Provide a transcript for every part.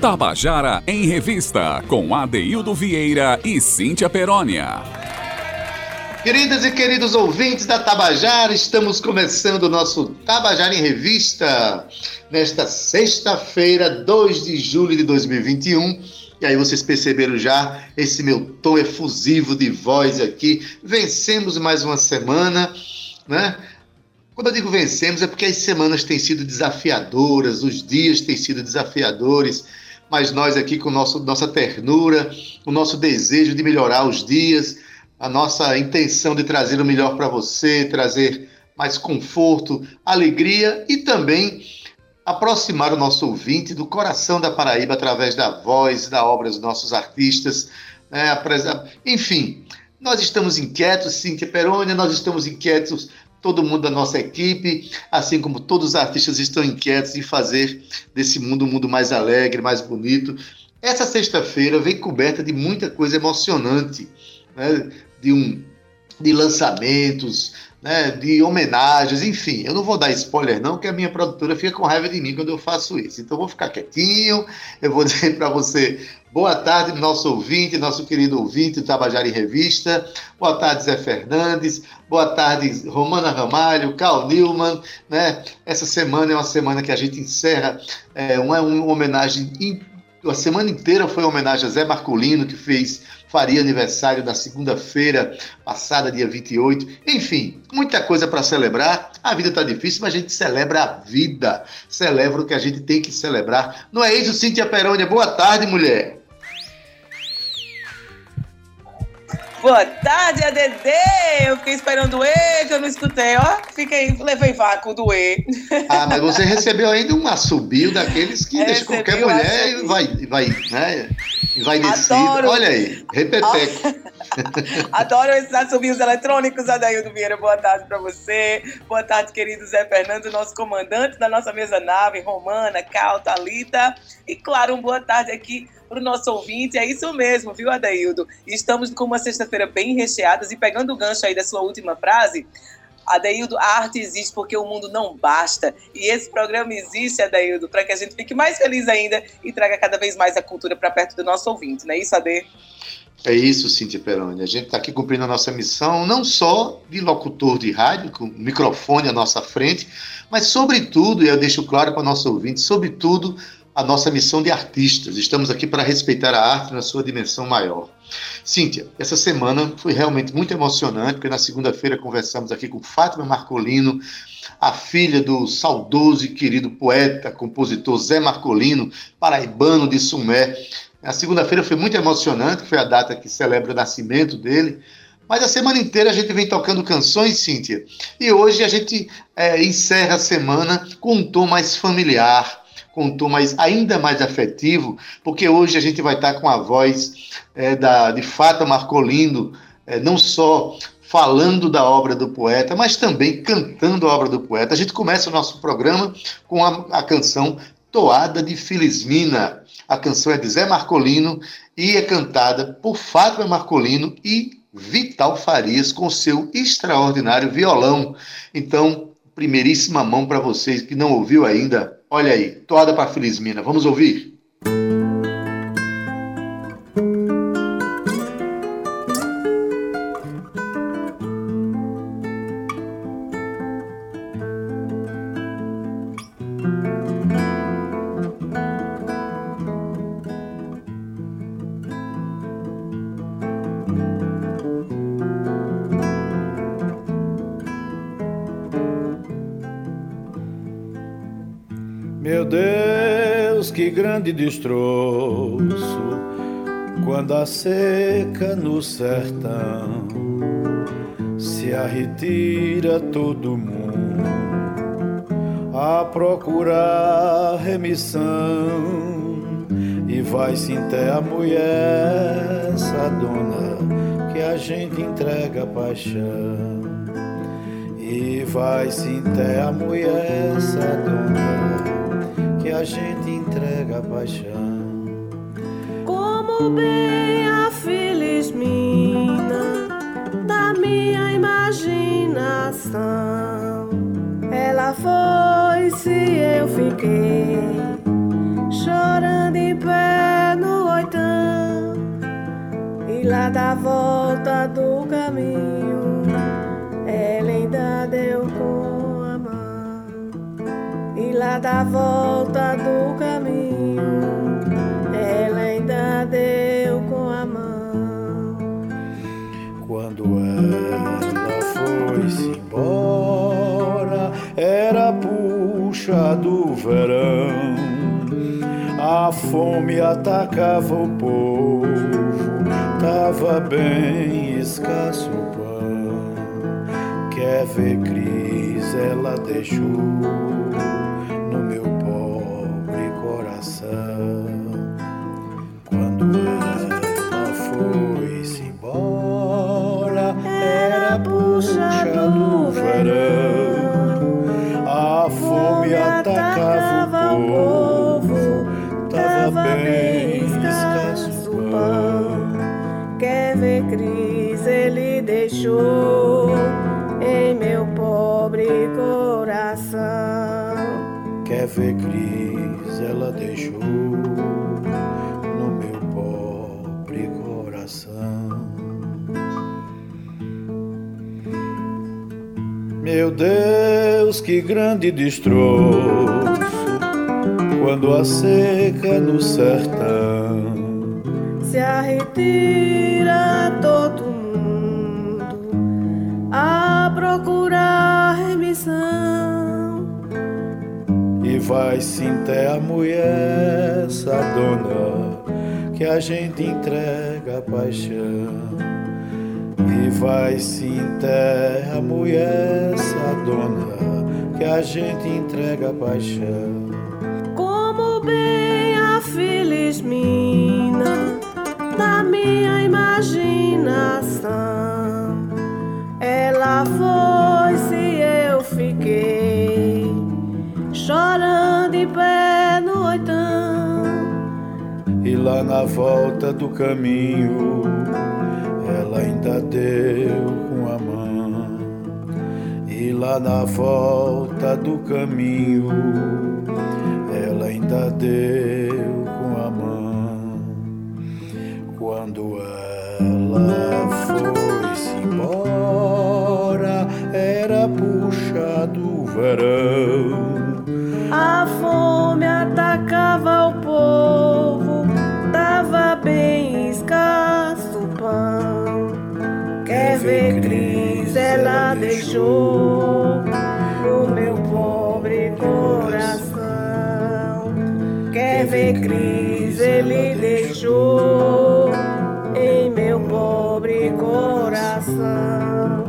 Tabajara em Revista, com Adeildo Vieira e Cíntia Perónia. Queridas e queridos ouvintes da Tabajara, estamos começando o nosso Tabajara em Revista nesta sexta-feira, 2 de julho de 2021. E aí vocês perceberam já esse meu tom efusivo de voz aqui. Vencemos mais uma semana, né? Quando eu digo vencemos é porque as semanas têm sido desafiadoras, os dias têm sido desafiadores mas nós aqui com nosso, nossa ternura, o nosso desejo de melhorar os dias, a nossa intenção de trazer o melhor para você, trazer mais conforto, alegria e também aproximar o nosso ouvinte do coração da Paraíba através da voz, da obra dos nossos artistas. Né? Enfim, nós estamos inquietos, Cíntia Perônia, nós estamos inquietos todo mundo da nossa equipe, assim como todos os artistas estão inquietos em fazer desse mundo um mundo mais alegre, mais bonito. Essa sexta-feira vem coberta de muita coisa emocionante, né? de, um, de lançamentos, né? de homenagens, enfim. Eu não vou dar spoiler não, que a minha produtora fica com raiva de mim quando eu faço isso. Então eu vou ficar quietinho, eu vou dizer para você Boa tarde, nosso ouvinte, nosso querido ouvinte do Tabajara em Revista. Boa tarde, Zé Fernandes. Boa tarde, Romana Ramalho, Carl Newman. Né? Essa semana é uma semana que a gente encerra é, uma, uma homenagem. A semana inteira foi uma homenagem a Zé Marcolino, que fez faria aniversário na segunda-feira passada, dia 28. Enfim, muita coisa para celebrar. A vida está difícil, mas a gente celebra a vida. Celebra o que a gente tem que celebrar. Não é isso, Cíntia Perônia? Boa tarde, mulher. Boa tarde, ADD! Eu fiquei esperando o E, que eu não escutei, ó. Fiquei, levei vácuo do E. Ah, mas você recebeu ainda um assobio daqueles que deixa qualquer mulher e vai, vai, né? E vai descer. Olha aí, repeteco. Adoro esses assobios eletrônicos, Adaildo Vieira. Boa tarde para você. Boa tarde, querido Zé Fernando, nosso comandante da nossa mesa nave, Romana, Cal, Thalita. E, claro, um boa tarde aqui para o nosso ouvinte. É isso mesmo, viu, Adaildo? Estamos com uma sexta-feira bem recheada e pegando o gancho aí da sua última frase, Adaildo, a arte existe porque o mundo não basta. E esse programa existe, Adaildo, para que a gente fique mais feliz ainda e traga cada vez mais a cultura para perto do nosso ouvinte, não é isso, Ade? É isso, Cíntia Peroni. A gente está aqui cumprindo a nossa missão, não só de locutor de rádio, com o microfone à nossa frente, mas, sobretudo, e eu deixo claro para o nosso ouvinte, sobretudo, a nossa missão de artistas. Estamos aqui para respeitar a arte na sua dimensão maior. Cíntia, essa semana foi realmente muito emocionante, porque na segunda-feira conversamos aqui com Fátima Marcolino, a filha do saudoso e querido poeta, compositor Zé Marcolino, paraibano de Sumé. A segunda-feira foi muito emocionante, foi a data que celebra o nascimento dele. Mas a semana inteira a gente vem tocando canções, Cíntia. E hoje a gente é, encerra a semana com um tom mais familiar, um tom mais, ainda mais afetivo, porque hoje a gente vai estar com a voz é, da, de Fata Marcolino, é, não só falando da obra do poeta, mas também cantando a obra do poeta. A gente começa o nosso programa com a, a canção Toada de Filismina. A canção é de Zé Marcolino e é cantada por Fátima Marcolino e Vital Farias com seu extraordinário violão. Então, primeiríssima mão para vocês que não ouviu ainda. Olha aí, toada para Felizmina. Vamos ouvir? Grande destroço quando a seca no sertão se arretira todo mundo a procurar remissão e vai-se até a mulher dona que a gente entrega paixão. E vai-se até a mulher dona que a gente paixão. Como bem a feliz mina da minha imaginação. Ela foi se eu fiquei chorando em pé no oitão e lá da volta do caminho ela ainda deu com a mão e lá da volta verão. A fome atacava o povo, tava bem escasso o pão. Quer ver Cris, ela deixou no meu pobre coração. Quando ela foi-se embora, era puxa Ver Cris, ela deixou no meu pobre coração. Meu Deus, que grande destroço quando a seca no sertão Se retira todo mundo a procurar remissão. Vai se enterra a mulher sadona que a gente entrega a paixão. E vai se enterra a mulher sadona que a gente entrega a paixão. Como bem a feliz mina lá na volta do caminho, ela ainda deu com a mão. E lá na volta do caminho, ela ainda deu com a mão. Quando ela foi-se embora, era puxa do verão. Deixou no meu pobre coração. Quer ver Cris, ele deixou em meu pobre coração.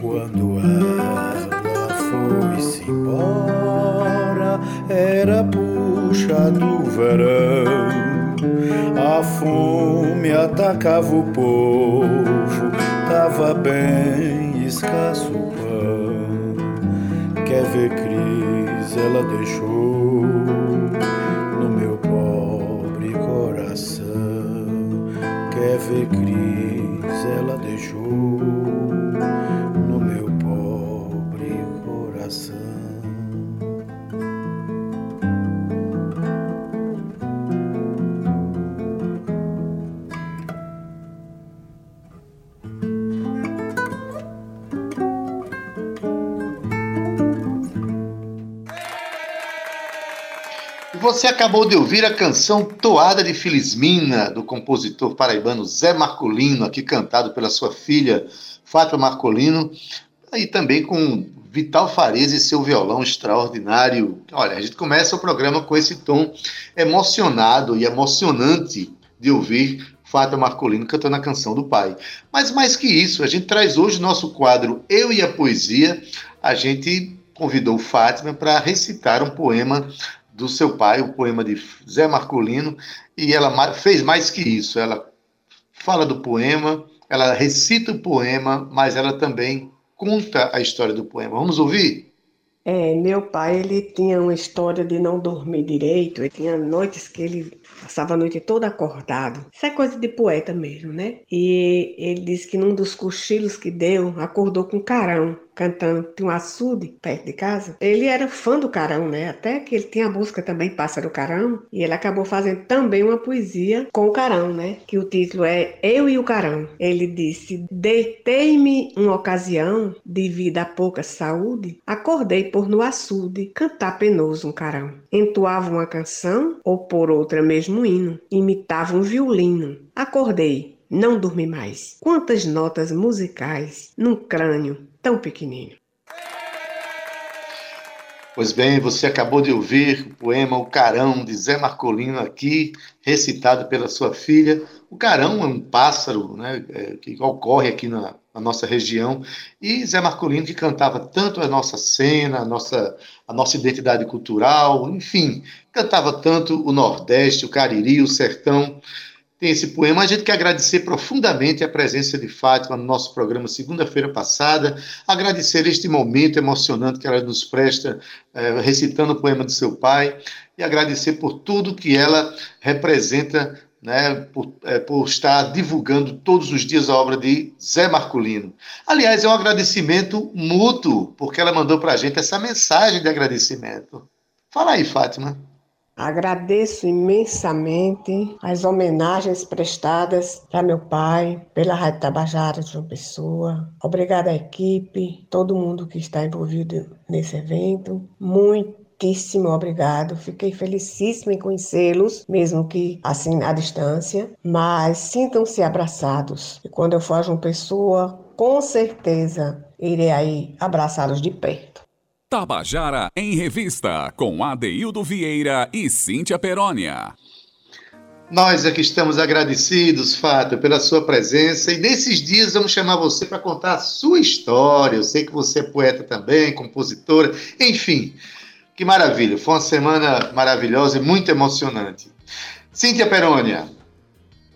Quando ela foi-se embora, era puxa do verão. A fome atacava o povo, tava bem escasso pão. Quer ver Cris, ela deixou no meu pobre coração. Quer ver Cris, ela deixou Você acabou de ouvir a canção Toada de Filismina, do compositor paraibano Zé Marcolino, aqui cantado pela sua filha Fátima Marcolino, e também com Vital Fares e seu violão extraordinário. Olha, a gente começa o programa com esse tom emocionado e emocionante de ouvir Fátima Marcolino cantando a canção do pai. Mas mais que isso, a gente traz hoje o nosso quadro Eu e a Poesia. A gente convidou Fátima para recitar um poema do seu pai, o poema de Zé Marcolino, e ela fez mais que isso. Ela fala do poema, ela recita o poema, mas ela também conta a história do poema. Vamos ouvir? É, meu pai, ele tinha uma história de não dormir direito, ele tinha noites que ele passava a noite toda acordado. Isso é coisa de poeta mesmo, né? E ele disse que num dos cochilos que deu, acordou com carão. Cantando, tinha um açude perto de casa. Ele era fã do Carão, né? Até que ele tinha a música também Pássaro Carão, e ele acabou fazendo também uma poesia com o Carão, né? Que o título é Eu e o Carão. Ele disse: Deitei-me uma ocasião de vida a pouca saúde, acordei por no açude cantar penoso um carão. Entoava uma canção ou por outra mesmo hino, imitava um violino. Acordei, não dormi mais. Quantas notas musicais num crânio tão pequenino. Pois bem, você acabou de ouvir o poema O Carão, de Zé Marcolino, aqui, recitado pela sua filha. O carão é um pássaro né, é, que ocorre aqui na, na, nossa região, e Zé Marcolino que cantava tanto a nossa cena, a nossa, a nossa identidade cultural, enfim, cantava tanto o Nordeste, o Cariri, o Sertão tem esse poema. A gente quer agradecer profundamente a presença de Fátima no nosso programa segunda-feira passada, agradecer este momento emocionante que ela nos presta é, recitando o poema do seu pai e agradecer por tudo que ela representa. Né, por, é, por estar divulgando todos os dias a obra de Zé Marculino. Aliás, é um agradecimento mútuo, porque ela mandou para a gente essa mensagem de agradecimento. Fala aí, Fátima. Agradeço imensamente as homenagens prestadas para meu pai, pela Rádio Tabajara de João Pessoa. Obrigada à equipe, todo mundo que está envolvido nesse evento. Muito muitíssimo obrigado. Fiquei felicíssima em conhecê-los, mesmo que assim à distância. Mas sintam-se abraçados. E quando eu for a João Pessoa, com certeza irei aí abraçá-los de perto. Tabajara em Revista, com Adeildo Vieira e Cíntia Perónia. Nós aqui estamos agradecidos, Fábio, pela sua presença. E nesses dias vamos chamar você para contar a sua história. Eu sei que você é poeta também, compositora, enfim. Que maravilha. Foi uma semana maravilhosa e muito emocionante. Cíntia Perônia,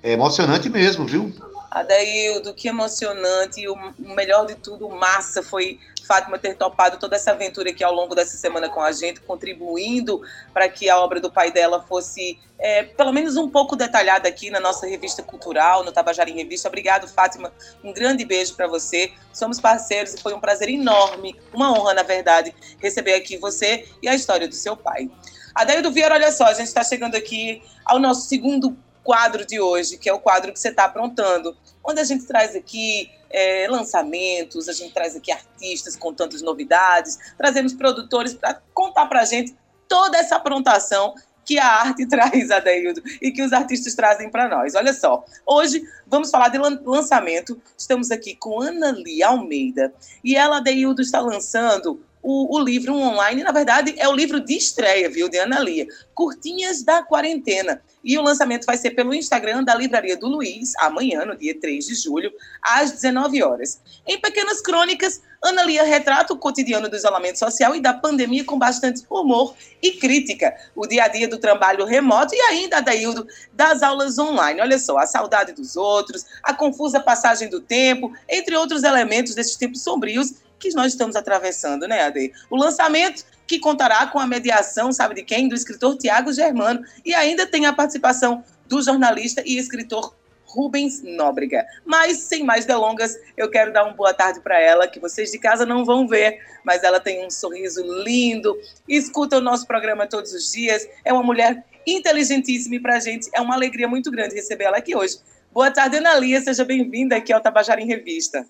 é emocionante mesmo, viu? Adaildo, que emocionante. E o melhor de tudo, massa, foi Fátima ter topado toda essa aventura aqui ao longo dessa semana com a gente, contribuindo para que a obra do pai dela fosse, é, pelo menos um pouco detalhada aqui na nossa revista cultural, no Tabajara em Revista. Obrigado, Fátima. Um grande beijo para você. Somos parceiros e foi um prazer enorme, uma honra, na verdade, receber aqui você e a história do seu pai. Adaildo Vieira, olha só, a gente está chegando aqui ao nosso segundo quadro de hoje, que é o quadro que você está aprontando, onde a gente traz aqui é, lançamentos, a gente traz aqui artistas contando as novidades, trazemos produtores para contar para a gente toda essa aprontação que a arte traz, Adeildo, e que os artistas trazem para nós. Olha só, hoje vamos falar de lançamento. Estamos aqui com Ana Lia Almeida e ela, Adeildo, está lançando o, o, livro online. Na verdade, é o livro de estreia, viu, de Ana Lia. Curtinhas da Quarentena. E o lançamento vai ser pelo Instagram da Livraria do Luiz, amanhã, no dia 3 de julho, às 19 horas. Em pequenas crônicas, Ana Lia retrata o cotidiano do isolamento social e da pandemia com bastante humor e crítica, o dia a dia do trabalho remoto e ainda, Adaildo, das aulas online. Olha só, a saudade dos outros, a confusa passagem do tempo, entre outros elementos desses tempos sombrios que nós estamos atravessando, né, Ade? O lançamento que contará com a mediação, sabe de quem? Do escritor Tiago Germano e ainda tem a participação do jornalista e escritor Rubens Nóbrega. Mas, sem mais delongas, eu quero dar uma boa tarde para ela, que vocês de casa não vão ver, mas ela tem um sorriso lindo, escuta o nosso programa todos os dias, é uma mulher inteligentíssima e para a gente é uma alegria muito grande receber ela aqui hoje. Boa tarde, Ana Lia, seja bem-vinda aqui ao Tabajara em Revista.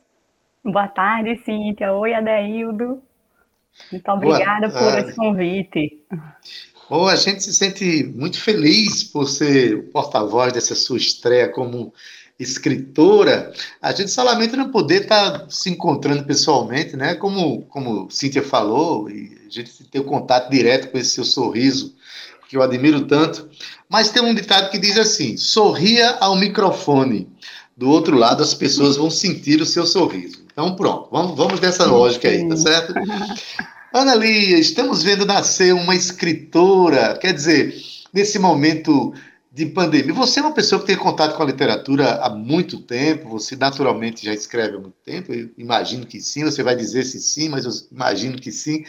Boa tarde, Cíntia. Oi, Adeildo. Muito obrigada por esse convite. Oh, a gente se sente muito feliz por ser o porta-voz dessa sua estreia como escritora. A gente só lamenta não poder estar se encontrando pessoalmente, né? Como, como Cíntia falou, e a gente ter o contato direto com esse seu sorriso, que eu admiro tanto. Mas tem um ditado que diz assim: sorria ao microfone. Do outro lado, as pessoas vão sentir o seu sorriso. Então, pronto, vamos, vamos nessa lógica aí, tá certo? Ana Lia, estamos vendo nascer uma escritora, quer dizer, nesse momento de pandemia. Você é uma pessoa que tem contato com a literatura há muito tempo, você naturalmente já escreve há muito tempo, eu imagino que sim, você vai dizer se sim, mas eu imagino que sim.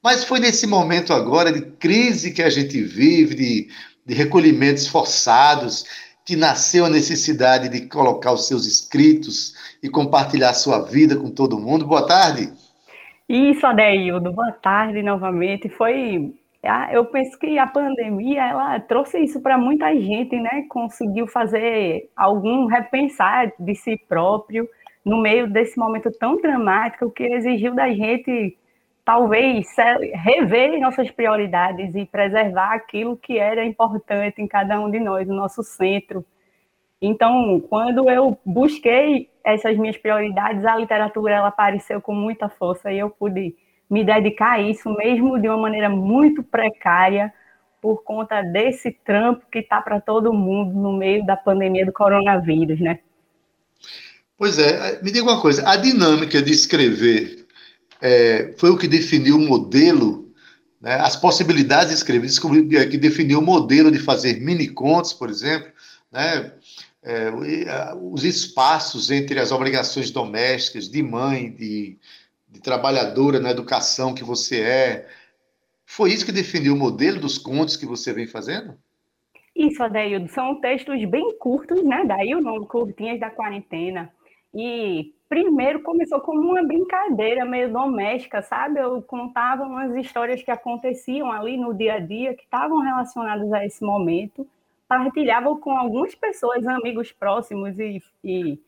Mas foi nesse momento agora de crise que a gente vive, de, de recolhimentos forçados, que nasceu a necessidade de colocar os seus escritos e compartilhar sua vida com todo mundo. Boa tarde. Isso, Adeildo, boa tarde novamente. Foi, eu penso que a pandemia ela trouxe isso para muita gente, né? Conseguiu fazer algum repensar de si próprio no meio desse momento tão dramático que exigiu da gente talvez rever nossas prioridades e preservar aquilo que era importante em cada um de nós, no nosso centro. Então, quando eu busquei essas minhas prioridades, a literatura ela apareceu com muita força e eu pude me dedicar a isso, mesmo de uma maneira muito precária, por conta desse trampo que está para todo mundo no meio da pandemia do coronavírus, né? Pois é, me diga uma coisa, a dinâmica de escrever é, foi o que definiu o modelo, né, as possibilidades de escrever, é, que definiu o modelo de fazer mini contos, por exemplo, né, é, os espaços entre as obrigações domésticas, de mãe, de, de trabalhadora na educação que você é. Foi isso que definiu o modelo dos contos que você vem fazendo? Isso, Adaildo. São textos bem curtos, né? Daí o nome Curtinhas da Quarentena. E primeiro começou como uma brincadeira meio doméstica, sabe? Eu contava umas histórias que aconteciam ali no dia a dia, que estavam relacionadas a esse momento partilhava com algumas pessoas, amigos próximos e, e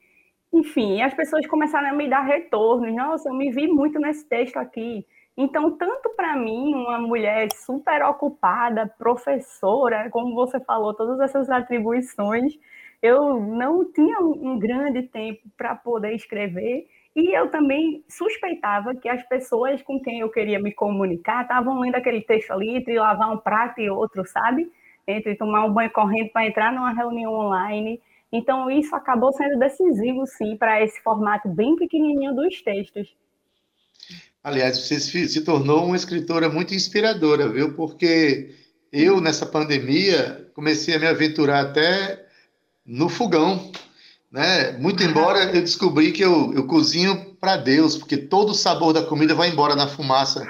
enfim, as pessoas começaram a me dar retornos. Nossa, eu me vi muito nesse texto aqui. Então, tanto para mim, uma mulher super ocupada, professora, como você falou, todas essas atribuições, eu não tinha um grande tempo para poder escrever. E eu também suspeitava que as pessoas com quem eu queria me comunicar estavam lendo aquele texto ali entre lavar um prato e outro, sabe? entre tomar um banho correndo para entrar numa reunião online. Então, isso acabou sendo decisivo, sim, para esse formato bem pequenininho dos textos. Aliás, você se tornou uma escritora muito inspiradora, viu? Porque eu, nessa pandemia, comecei a me aventurar até no fogão. Né? Muito embora eu descobri que eu, eu cozinho para Deus, porque todo o sabor da comida vai embora na fumaça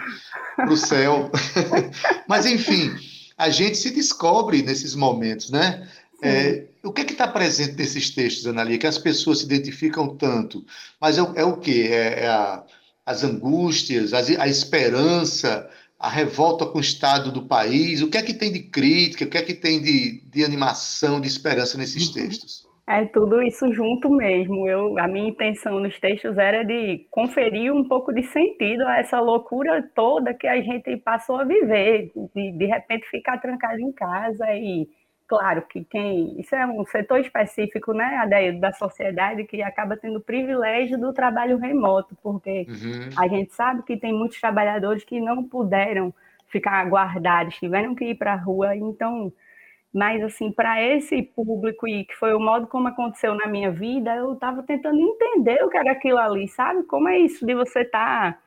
para o céu. Mas, enfim, a gente se descobre nesses momentos, né? É, o que é está presente nesses textos, Analia, que as pessoas se identificam tanto? Mas é, é o quê? É, é a, as angústias, a, a esperança, a revolta com o estado do país? O que é que tem de crítica? O que é que tem de, de animação, de esperança nesses uhum. textos? É tudo isso junto mesmo. Eu, a minha intenção nos textos era de conferir um pouco de sentido a essa loucura toda que a gente passou a viver, de de repente ficar trancado em casa e claro que quem isso é um setor específico, né, Adeio, da sociedade que acaba tendo o privilégio do trabalho remoto, porque uhum. a gente sabe que tem muitos trabalhadores que não puderam ficar guardados, tiveram que ir para a rua, então mas, assim, para esse público, e que foi o modo como aconteceu na minha vida, eu estava tentando entender o que era aquilo ali, sabe? Como é isso de você estar tá,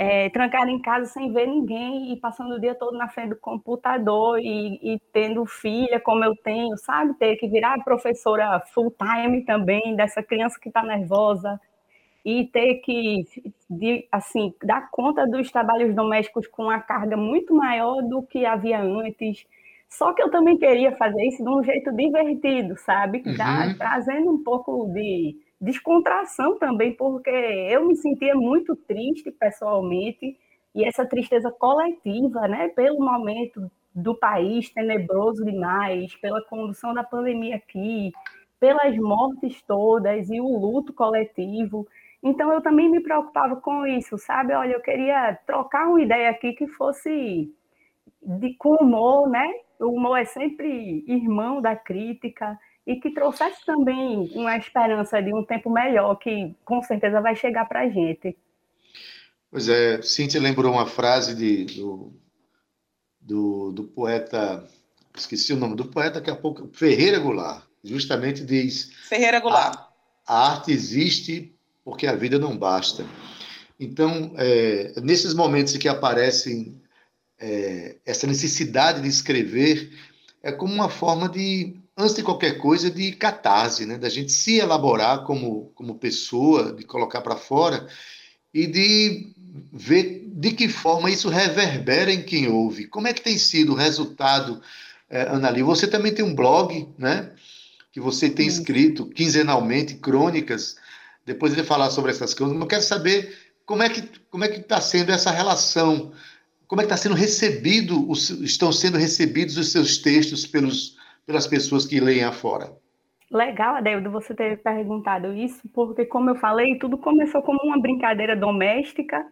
é, trancado em casa sem ver ninguém e passando o dia todo na frente do computador e, e tendo filha como eu tenho, sabe? Ter que virar professora full time também dessa criança que está nervosa e ter que, de, assim, dar conta dos trabalhos domésticos com uma carga muito maior do que havia antes só que eu também queria fazer isso de um jeito divertido, sabe? Uhum. trazendo um pouco de descontração também, porque eu me sentia muito triste pessoalmente, e essa tristeza coletiva, né, pelo momento do país tenebroso demais, pela condução da pandemia aqui, pelas mortes todas e o luto coletivo. Então eu também me preocupava com isso, sabe? Olha, eu queria trocar uma ideia aqui que fosse de com humor, né? o humor é sempre irmão da crítica e que trouxesse também uma esperança de um tempo melhor que com certeza vai chegar para a gente. Pois é, Cíntia lembrou uma frase de, do, do, do, poeta, esqueci o nome do poeta, daqui a pouco, Ferreira Goulart, justamente diz... Ferreira Goulart. A, a arte existe porque a vida não basta. Então, é, nesses momentos em que aparecem é, essa necessidade de escrever é como uma forma de, antes de qualquer coisa, de catarse, né? da gente se elaborar como, como pessoa, de colocar para fora e de ver de que forma isso reverbera em quem ouve. Como é que tem sido o resultado, é, Anali? Você também tem um blog, né? Que você tem escrito quinzenalmente crônicas. Depois ele falar sobre essas crônicas. Mas eu quero saber como é que como é que está sendo essa relação? Como é que está sendo recebido, os, estão sendo recebidos os seus textos pelos, pelas pessoas que leem afora? Legal, Adeildo, você ter perguntado isso, porque, como eu falei, tudo começou como uma brincadeira doméstica,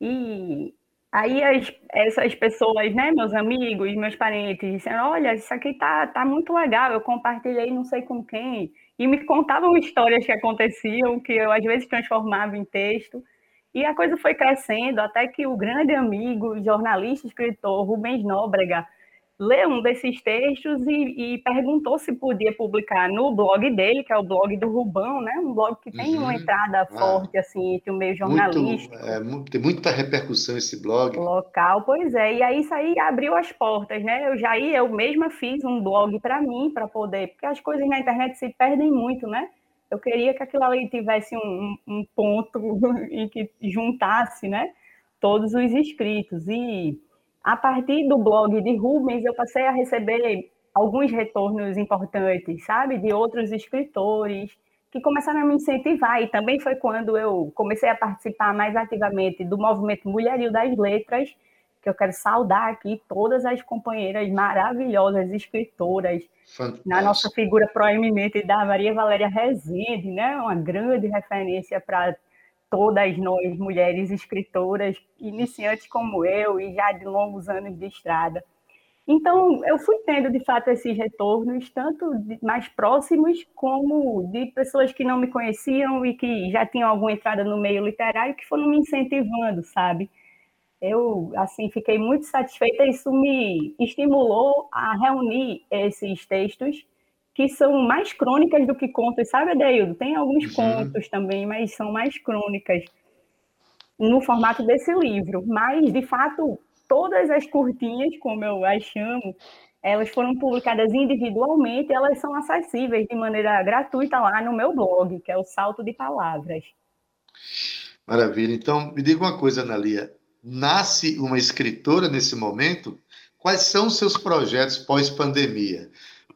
e aí as, essas pessoas, né, meus amigos, meus parentes, disseram, olha, isso aqui tá, tá muito legal, eu compartilhei não sei com quem, e me contavam histórias que aconteciam, que eu às vezes transformava em texto, e a coisa foi crescendo até que o grande amigo, jornalista, escritor Rubens Nóbrega, leu um desses textos e, e, perguntou se podia publicar no blog dele, que é o blog do Rubão, né? Um blog que tem uhum. uma entrada ah. forte assim entre o meio jornalístico. Muito, é, tem muita repercussão esse blog. Local, pois é. E aí isso aí abriu as portas, né? Eu já ia, eu mesma fiz um blog para mim, para poder, porque as coisas na internet se perdem muito, né? Eu queria que aquilo ali tivesse um, um ponto em que juntasse, né? Todos os inscritos e a partir do blog de Rubens, eu passei a receber alguns retornos importantes, sabe, de outros escritores que começaram a me incentivar. E também foi quando eu comecei a participar mais ativamente do movimento Mulherio das Letras, que eu quero saudar aqui todas as companheiras maravilhosas escritoras, Fantástico. na nossa figura proeminente da Maria Valéria Rezende, né? uma grande referência para todas nós, mulheres escritoras, iniciantes como eu e já de longos anos de estrada. Então, eu fui tendo, de fato, esses retornos, tanto mais próximos, como de pessoas que não me conheciam e que já tinham alguma entrada no meio literário, que foram me incentivando, sabe? Eu, assim, fiquei muito satisfeita, isso me estimulou a reunir esses textos que são mais crônicas do que contos, sabe, Adeildo? Tem alguns uhum. contos também, mas são mais crônicas no formato desse livro. Mas, de fato, todas as curtinhas, como eu as chamo, elas foram publicadas individualmente, elas são acessíveis de maneira gratuita lá no meu blog, que é o Salto de Palavras. Maravilha. Então, me diga uma coisa, Analia. Nasce uma escritora nesse momento? Quais são os seus projetos pós-pandemia?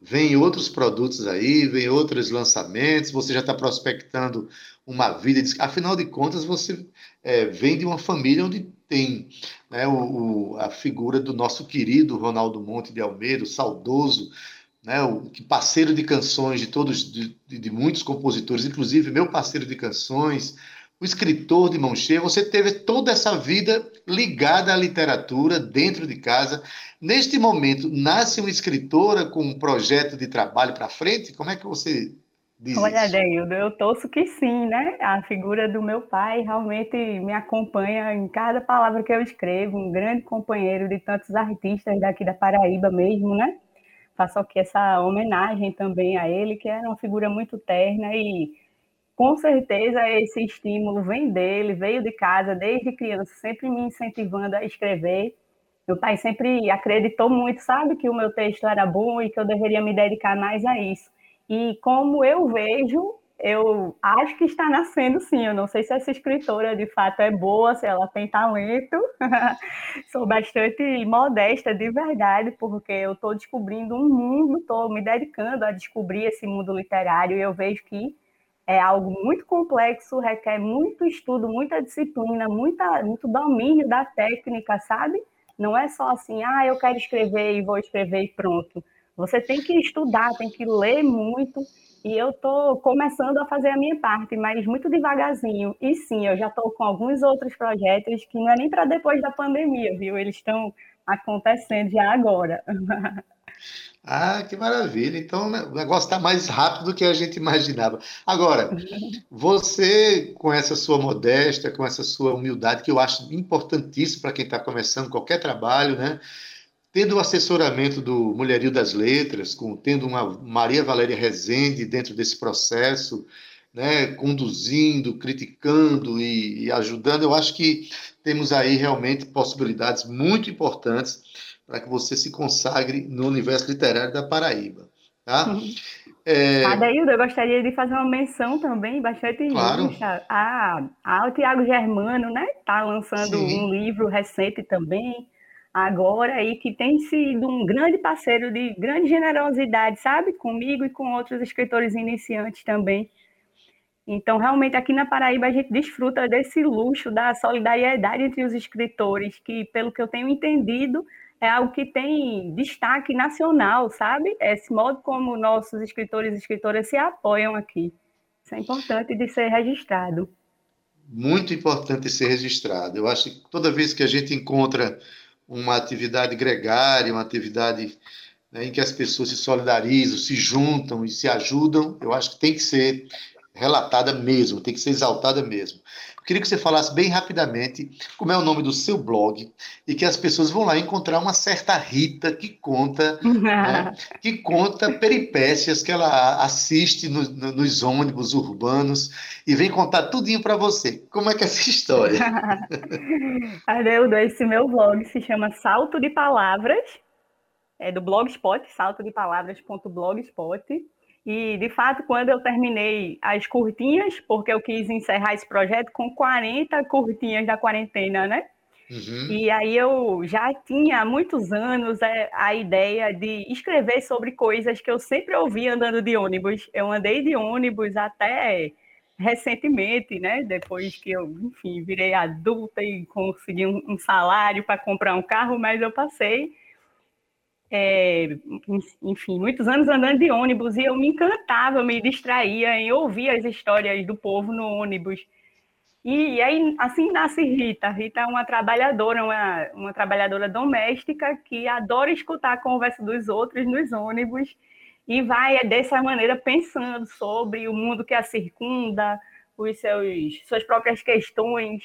Vem outros produtos aí, vem outros lançamentos, você já está prospectando uma vida. Afinal de contas, você é, vem de uma família onde tem né, o, o, a figura do nosso querido Ronaldo Monte de Almeida, saudoso, né, o parceiro de canções de todos, de, de muitos compositores, inclusive meu parceiro de canções, o escritor de mão cheia, você teve toda essa vida ligada à literatura dentro de casa. Neste momento, nasce uma escritora com um projeto de trabalho para frente? Como é que você diz Olha, Deildo, eu torço que sim, né? A figura do meu pai realmente me acompanha em cada palavra que eu escrevo, um grande companheiro de tantos artistas daqui da Paraíba mesmo, né? Faço aqui essa homenagem também a ele, que era uma figura muito terna e com certeza esse estímulo vem dele, veio de casa desde criança, sempre me incentivando a escrever. Meu pai sempre acreditou muito, sabe, que o meu texto era bom e que eu deveria me dedicar mais a isso. E como eu vejo, eu acho que está nascendo sim. Eu não sei se essa escritora de fato é boa, se ela tem talento. Sou bastante modesta de verdade, porque eu estou descobrindo um mundo, estou me dedicando a descobrir esse mundo literário e eu vejo que é algo muito complexo, requer muito estudo, muita disciplina, muita, muito domínio da técnica, sabe? Não é só assim, ah, eu quero escrever e vou escrever e pronto. Você tem que estudar, tem que ler muito, e eu estou começando a fazer a minha parte, mas muito devagarzinho. E sim, eu já estou com alguns outros projetos que não é nem para depois da pandemia, viu? Eles estão acontecendo já agora. Ah, que maravilha. Então né, o negócio está mais rápido do que a gente imaginava. Agora, você, com essa sua modéstia, com essa sua humildade, que eu acho importantíssimo para quem está começando qualquer trabalho, né? Tendo o assessoramento do Mulherio das Letras, com, tendo uma Maria Valéria Rezende dentro desse processo, né, conduzindo, criticando e, e ajudando, eu acho que temos aí realmente possibilidades muito importantes para que você se consagre no universo literário da Paraíba. Tá? Uhum. É... Adaildo, eu gostaria de fazer uma menção também, bastante claro. a, a, o Tiago Germano, né? Está lançando Sim. um livro recente também, agora, e que tem sido um grande parceiro de grande generosidade, sabe? Comigo e com outros escritores iniciantes também. Então, realmente, aqui na Paraíba, a gente desfruta desse luxo da solidariedade entre os escritores, que, pelo que eu tenho entendido, é algo que tem destaque nacional, sabe? Esse modo como nossos escritores e escritoras se apoiam aqui. Isso é importante de ser registrado. Muito importante ser registrado. Eu acho que toda vez que a gente encontra uma atividade gregária, uma atividade né, em que as pessoas se solidarizam, se juntam e se ajudam, eu acho que tem que ser relatada mesmo, tem que ser exaltada mesmo. Eu queria que você falasse bem rapidamente como é o nome do seu blog e que as pessoas vão lá encontrar uma certa Rita que conta né, que conta peripécias que ela assiste no, no, nos ônibus urbanos e vem contar tudinho para você. Como é que é essa história? Adeudo, esse meu blog se chama Salto de Palavras, é do Blogspot, saltodepalavras.blogspot. E, de fato, quando eu terminei as curtinhas, porque eu quis encerrar esse projeto com 40 curtinhas da quarentena, né? Uhum. E aí eu já tinha há muitos anos é, a ideia de escrever sobre coisas que eu sempre ouvi andando de ônibus. Eu andei de ônibus até recentemente, né? Depois que eu, enfim, virei adulta e consegui um, um salário para comprar um carro, mas eu passei é, enfim, muitos anos andando de ônibus e eu me encantava, me distraía em ouvir as histórias do povo no ônibus. E, e aí, assim nasce Rita. Rita é uma trabalhadora, uma, uma trabalhadora doméstica que adora escutar a conversa dos outros nos ônibus e vai dessa maneira pensando sobre o mundo que a circunda, os seus suas próprias questões,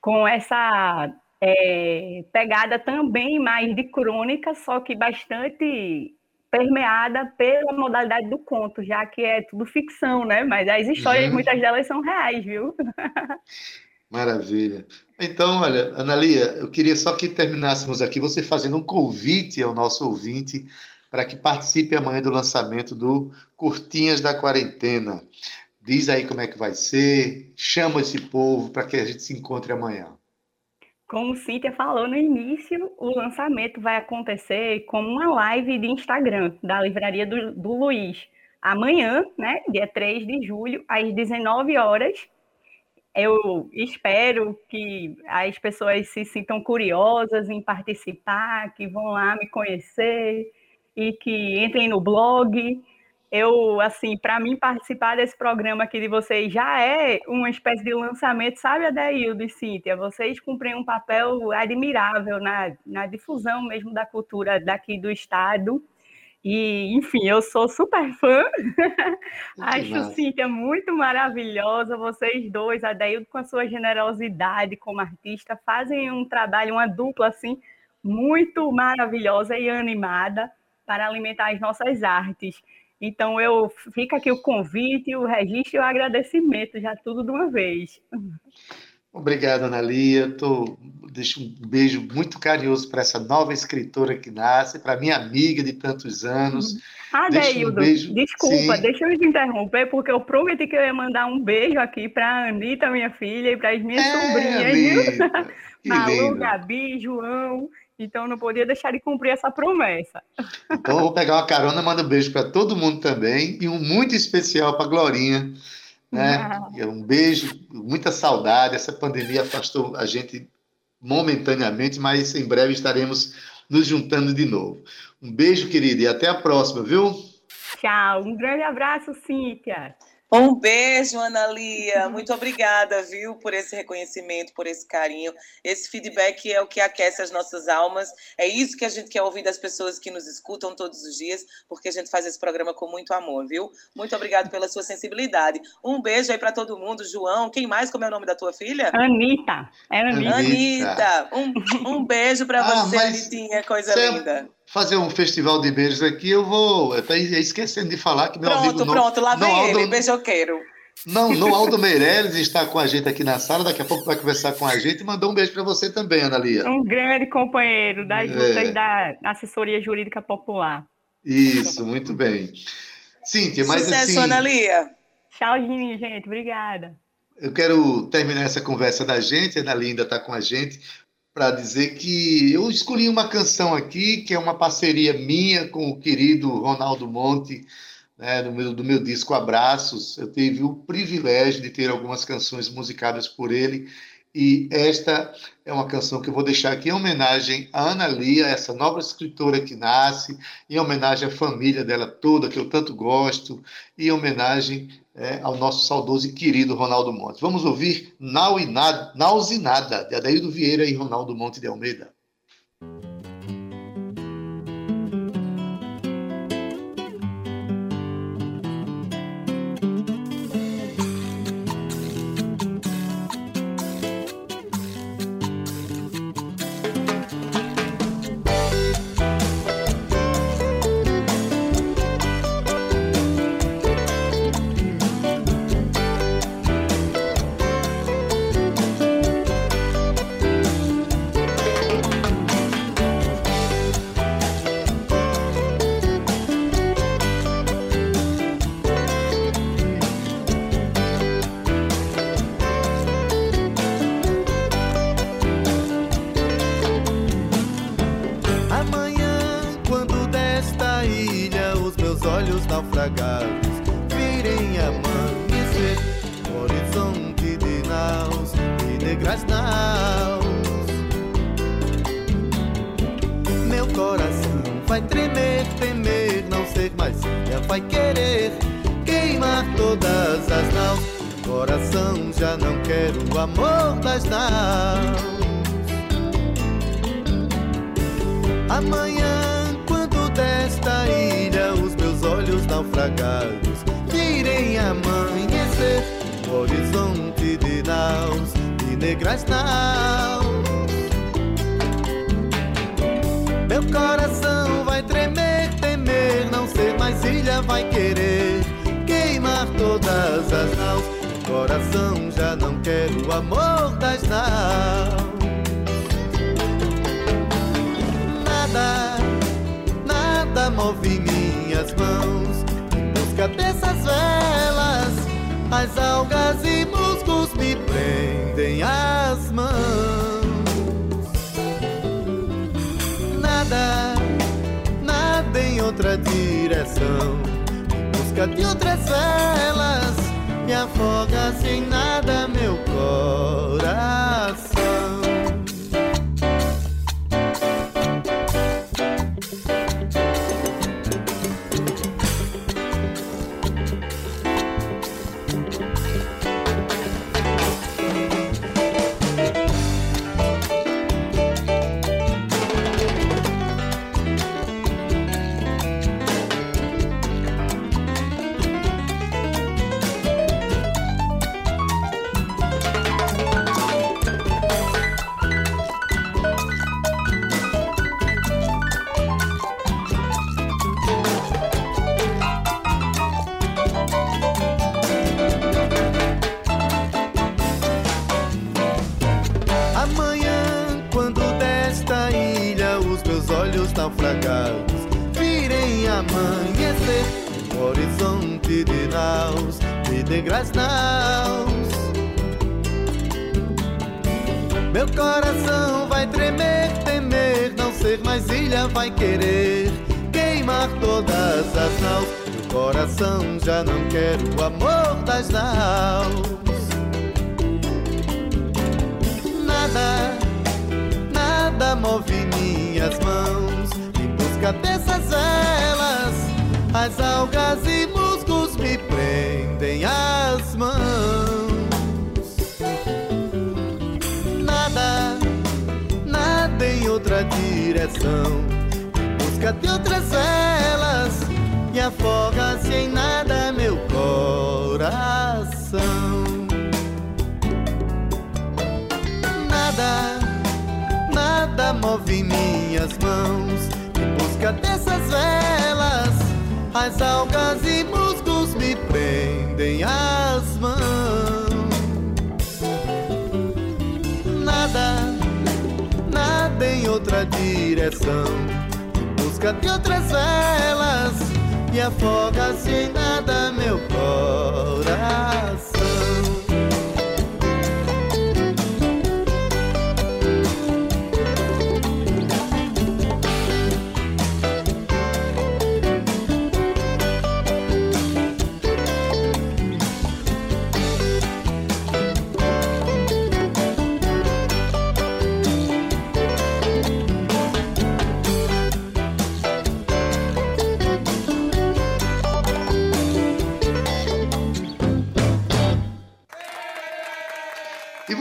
com essa é, pegada também mais de crônica, só que bastante permeada pela modalidade do conto, já que é tudo ficção, né? Mas as histórias, uhum. muitas delas são reais, viu? Maravilha. Então, olha, Analia, eu queria só que terminássemos aqui você fazendo um convite ao nosso ouvinte para que participe amanhã do lançamento do Curtinhas da Quarentena. Diz aí como é que vai ser, chama esse povo para que a gente se encontre amanhã. Como Cíntia falou no início, o lançamento vai acontecer como uma live de Instagram da Livraria do, do Luiz. Amanhã, né, dia 3 de julho, às 19 horas. Eu espero que as pessoas se sintam curiosas em participar, que vão lá me conhecer e que entrem no blog eu, assim, para mim participar desse programa aqui de vocês já é uma espécie de lançamento, sabe, Adaildo e Cíntia? Vocês cumprem um papel admirável na, na difusão mesmo da cultura daqui do Estado. E, enfim, eu sou super fã. Acho massa. Cíntia muito maravilhosa. Vocês dois, Adaildo, com a sua generosidade como artista, fazem um trabalho, uma dupla, assim, muito maravilhosa e animada para alimentar as nossas artes. Então, eu fica aqui o convite, o registro e o agradecimento, já tudo de uma vez. Obrigado, Ana Lia. Tô, deixo um beijo muito carinhoso para essa nova escritora que nasce, para minha amiga de tantos anos. Ah, um beijo... desculpa, Sim. deixa eu te interromper, porque eu prometi que eu ia mandar um beijo aqui para a Anitta, minha filha, e para as minhas é, sobrinhas. Malu, Gabi, João. Então não podia deixar de cumprir essa promessa. Então eu vou pegar uma carona, mando um beijo para todo mundo também e um muito especial para Glorinha, né? Ah. Um beijo, muita saudade. Essa pandemia afastou a gente momentaneamente, mas em breve estaremos nos juntando de novo. Um beijo, querida, e até a próxima, viu? Tchau. Um grande abraço, Cíntia. Um beijo, Ana Lia. Muito obrigada, viu, por esse reconhecimento, por esse carinho. Esse feedback é o que aquece as nossas almas. É isso que a gente quer ouvir das pessoas que nos escutam todos os dias, porque a gente faz esse programa com muito amor, viu? Muito obrigada pela sua sensibilidade. Um beijo aí para todo mundo, João. Quem mais? Como é o nome da tua filha? Anitta. É Anitta. Anitta. Um, um beijo para ah, você, Anitinha. Coisa linda fazer um festival de beijos aqui, eu vou. Até esquecendo de falar que meu pronto, amigo. Pronto, pronto, lá vem Aldo, ele, beijoqueiro. Não, Noaldo Meirelles está com a gente aqui na sala, daqui a pouco vai conversar com a gente e mandou um beijo para você também, Ana Lia. Um grande companheiro das é. lutas da assessoria jurídica popular. Isso, muito bem. Cíntia, mas Sucesso, assim. Ana Lia. Tchauzinho, gente. Obrigada. Eu quero terminar essa conversa da gente, a Ana Lia ainda está com a gente, para dizer que eu escolhi uma canção aqui, que é uma parceria minha com o querido Ronaldo Monte, né, do, meu, do meu disco Abraços, eu tive o privilégio de ter algumas canções musicadas por ele e esta é uma canção que eu vou deixar aqui em homenagem à Ana Lia, essa nova escritora que nasce, em homenagem à família dela toda, que eu tanto gosto, e em homenagem é, ao nosso saudoso e querido Ronaldo Monte. Vamos ouvir Nau e Nada, Naus e Nada, de Adaildo Vieira e Ronaldo Monte de Almeida. naufragados virem amanhecer no horizonte de naus, de negras naus. Meu coração vai tremer, temer, não ser mais ilha, vai querer queimar todas as naus. Meu coração já não quer o amor das naus. Nada, nada move minhas mãos busca dessas velas, as algas e musgos me prendem as mãos. Nada, nada em outra direção, busca de outras velas, me afoga sem nada meu coração. naufragados virem amanhecer um horizonte de naus e degraus naus. Meu coração vai tremer, temer não ser mais ilha, vai querer queimar todas as naus. Meu coração já não quer o amor das naus. Nada, nada move minhas mãos cabeças elas, as algas e musgos me prendem as mãos. Nada, nada em outra direção. Busca de outras elas e afoga-se em nada meu coração. Nada, nada move minhas mãos Busca dessas velas, as algas e musgos me prendem as mãos. Nada, nada em outra direção, busca de outras velas e afoga-se em nada meu coração.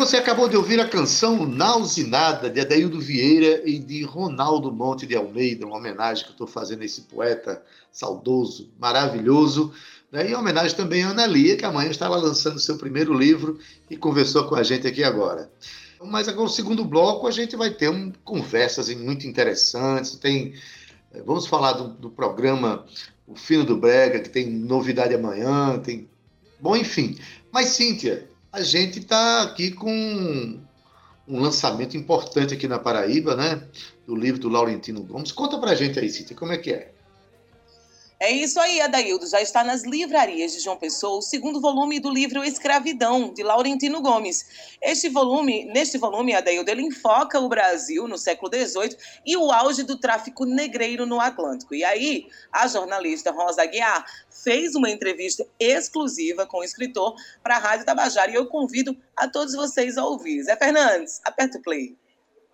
Você acabou de ouvir a canção Nausinada, de Adaildo Vieira e de Ronaldo Monte de Almeida, uma homenagem que eu estou fazendo a esse poeta saudoso, maravilhoso. Né? E homenagem também a Ana Lia, que amanhã está lá lançando seu primeiro livro e conversou com a gente aqui agora. Mas agora, no segundo bloco, a gente vai ter um, conversas muito interessantes. Tem, eh, vamos falar do, do programa O Fino do Brega, que tem novidade amanhã. Tem, bom, enfim. Mas, Cíntia, a gente está aqui com um lançamento importante aqui na Paraíba, né? Do livro do Laurentino Gomes. Conta pra gente aí, Cíntia, como é que é? É isso aí, Adaildo. Já está nas livrarias de João Pessoa o segundo volume do livro Escravidão, de Laurentino Gomes. Este volume, neste volume, Adaildo, ele enfoca o Brasil no século XVIII e o auge do tráfico negreiro no Atlântico. E aí, a jornalista Rosa Aguiar fez uma entrevista exclusiva com o escritor para a Rádio Tabajara e eu convido a todos vocês a ouvir. Zé Fernandes, aperta o play.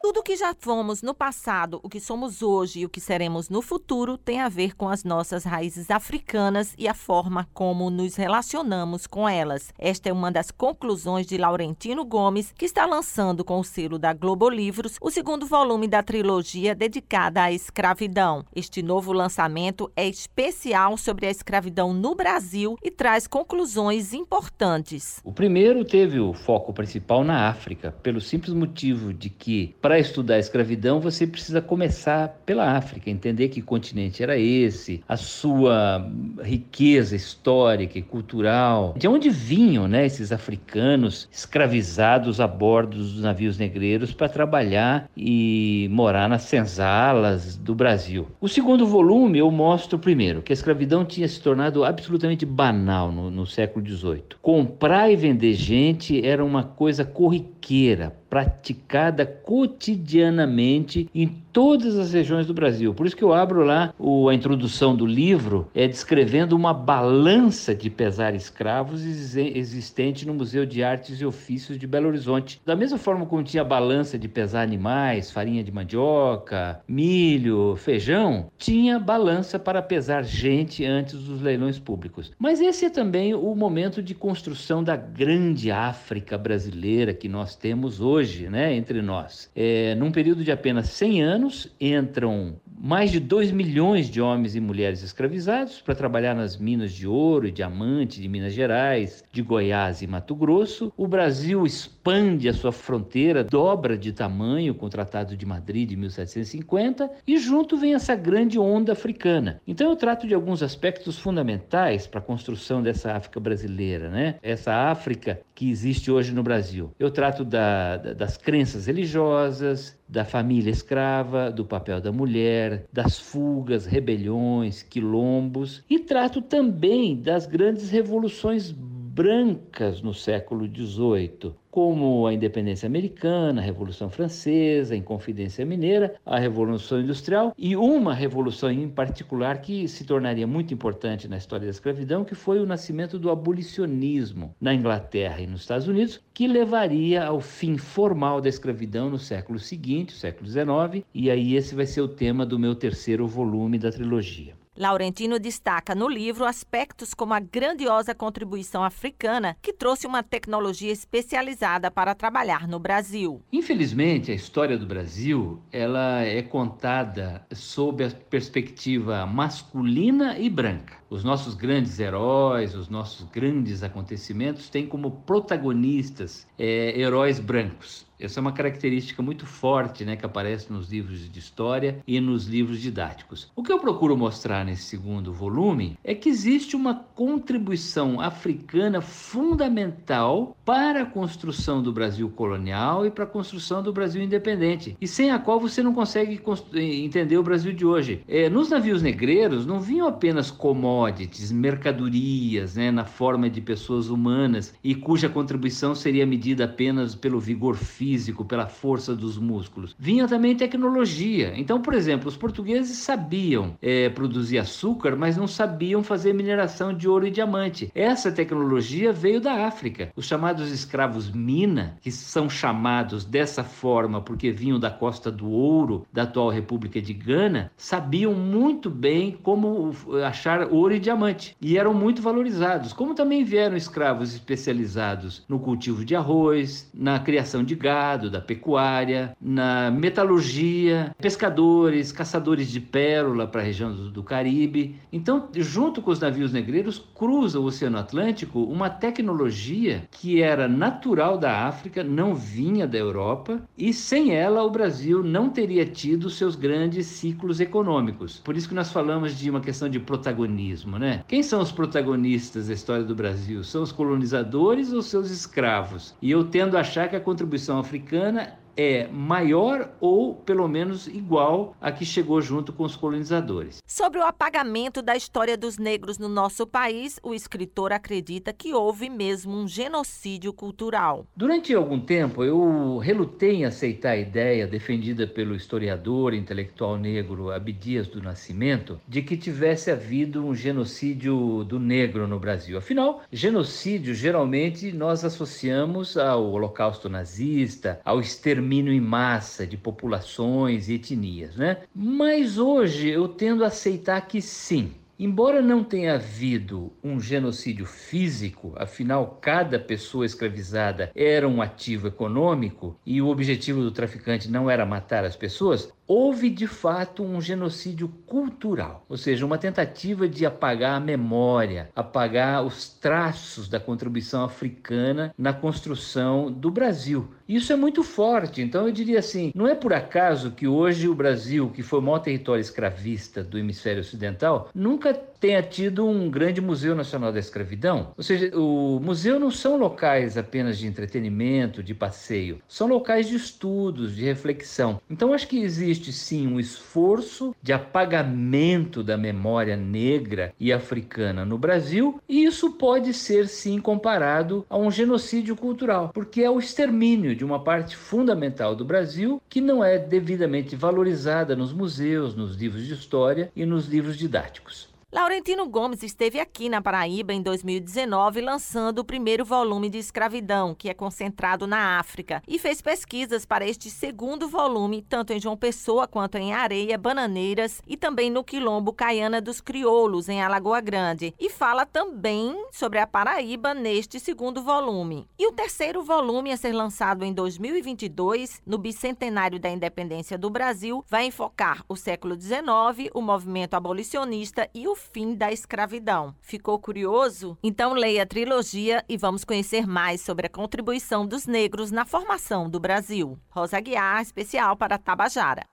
Tudo que já fomos no passado, o que somos hoje e o que seremos no futuro tem a ver com as nossas raízes africanas e a forma como nos relacionamos com elas. Esta é uma das conclusões de Laurentino Gomes, que está lançando com o selo da Globo Livros o segundo volume da trilogia dedicada à escravidão. Este novo lançamento é especial sobre a escravidão no Brasil e traz conclusões importantes. O primeiro teve o foco principal na África, pelo simples motivo de que para estudar a escravidão, você precisa começar pela África, entender que continente era esse, a sua riqueza histórica e cultural, de onde vinham né, esses africanos escravizados a bordo dos navios negreiros para trabalhar e morar nas senzalas do Brasil. O segundo volume eu mostro primeiro que a escravidão tinha se tornado absolutamente banal no, no século XVIII. Comprar e vender gente era uma coisa corriqueira, praticada cotidianamente em todas as regiões do Brasil. Por isso que eu abro lá o, a introdução do livro, é descrevendo uma balança de pesar escravos existente no Museu de Artes e Ofícios de Belo Horizonte. Da mesma forma como tinha balança de pesar animais, farinha de mandioca, milho, feijão, tinha balança para pesar gente antes dos leilões públicos. Mas esse é também o momento de construção da grande África brasileira que nós temos hoje né, entre nós. É, num período de apenas 100 anos, entram mais de 2 milhões de homens e mulheres escravizados para trabalhar nas minas de ouro e diamante de Minas Gerais, de Goiás e Mato Grosso. O Brasil a sua fronteira, dobra de tamanho com o Tratado de Madrid de 1750 e junto vem essa grande onda africana. Então eu trato de alguns aspectos fundamentais para a construção dessa África brasileira, né? Essa África que existe hoje no Brasil. Eu trato da, da, das crenças religiosas, da família escrava, do papel da mulher, das fugas, rebeliões, quilombos e trato também das grandes revoluções brancas no século XVIII, como a independência americana, a Revolução Francesa, a Inconfidência Mineira, a Revolução Industrial e uma revolução em particular que se tornaria muito importante na história da escravidão, que foi o nascimento do abolicionismo na Inglaterra e nos Estados Unidos, que levaria ao fim formal da escravidão no século seguinte, século XIX, e aí esse vai ser o tema do meu terceiro volume da trilogia. Laurentino destaca no livro aspectos como a grandiosa contribuição africana que trouxe uma tecnologia especializada para trabalhar no Brasil. Infelizmente, a história do Brasil, ela é contada sob a perspectiva masculina e branca. Os nossos grandes heróis, os nossos grandes acontecimentos têm como protagonistas é, heróis brancos. Essa é uma característica muito forte né, que aparece nos livros de história e nos livros didáticos. O que eu procuro mostrar nesse segundo volume é que existe uma contribuição africana fundamental para a construção do Brasil colonial e para a construção do Brasil independente, e sem a qual você não consegue entender o Brasil de hoje. É, nos navios negreiros não vinham apenas commodities, mercadorias, né, na forma de pessoas humanas, e cuja contribuição seria medida apenas pelo vigor físico pela força dos músculos. Vinha também tecnologia. Então, por exemplo, os portugueses sabiam é, produzir açúcar, mas não sabiam fazer mineração de ouro e diamante. Essa tecnologia veio da África. Os chamados escravos mina, que são chamados dessa forma porque vinham da costa do ouro da atual República de Gana, sabiam muito bem como achar ouro e diamante e eram muito valorizados. Como também vieram escravos especializados no cultivo de arroz, na criação de gado, da pecuária, na metalurgia, pescadores, caçadores de pérola para a região do, do Caribe. Então, junto com os navios negreiros, cruza o Oceano Atlântico uma tecnologia que era natural da África, não vinha da Europa, e sem ela o Brasil não teria tido seus grandes ciclos econômicos. Por isso que nós falamos de uma questão de protagonismo, né? Quem são os protagonistas da história do Brasil? São os colonizadores ou seus escravos? E eu tendo a achar que a contribuição africana é maior ou pelo menos igual a que chegou junto com os colonizadores. Sobre o apagamento da história dos negros no nosso país, o escritor acredita que houve mesmo um genocídio cultural. Durante algum tempo, eu relutei em aceitar a ideia defendida pelo historiador intelectual negro Abdias do Nascimento de que tivesse havido um genocídio do negro no Brasil. Afinal, genocídio geralmente nós associamos ao Holocausto nazista, ao extermínio extermínio em massa de populações e etnias, né? Mas hoje eu tendo a aceitar que sim, Embora não tenha havido um genocídio físico, afinal, cada pessoa escravizada era um ativo econômico e o objetivo do traficante não era matar as pessoas, houve de fato um genocídio cultural, ou seja, uma tentativa de apagar a memória, apagar os traços da contribuição africana na construção do Brasil. Isso é muito forte, então eu diria assim: não é por acaso que hoje o Brasil, que foi o maior território escravista do hemisfério ocidental, nunca tenha tido um grande Museu Nacional da Escravidão. Ou seja, o museu não são locais apenas de entretenimento, de passeio, são locais de estudos, de reflexão. Então acho que existe sim um esforço de apagamento da memória negra e africana no Brasil, e isso pode ser sim comparado a um genocídio cultural, porque é o extermínio de uma parte fundamental do Brasil que não é devidamente valorizada nos museus, nos livros de história e nos livros didáticos. Laurentino Gomes esteve aqui na Paraíba em 2019 lançando o primeiro volume de Escravidão, que é concentrado na África, e fez pesquisas para este segundo volume, tanto em João Pessoa quanto em Areia, Bananeiras e também no Quilombo Caiana dos Crioulos, em Alagoa Grande. E fala também sobre a Paraíba neste segundo volume. E o terceiro volume a ser lançado em 2022, no bicentenário da independência do Brasil, vai enfocar o século XIX, o movimento abolicionista e o fim da escravidão. Ficou curioso? Então leia a trilogia e vamos conhecer mais sobre a contribuição dos negros na formação do Brasil. Rosa Guiar, especial para Tabajara.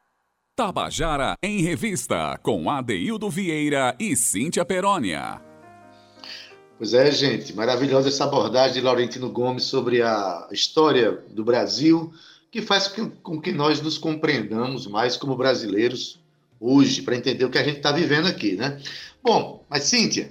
Tabajara em Revista, com Adeildo Vieira e Cíntia Perónia. Pois é, gente, maravilhosa essa abordagem de Laurentino Gomes sobre a história do Brasil, que faz com que nós nos compreendamos mais como brasileiros hoje, para entender o que a gente está vivendo aqui, né? Bom, mas Cíntia,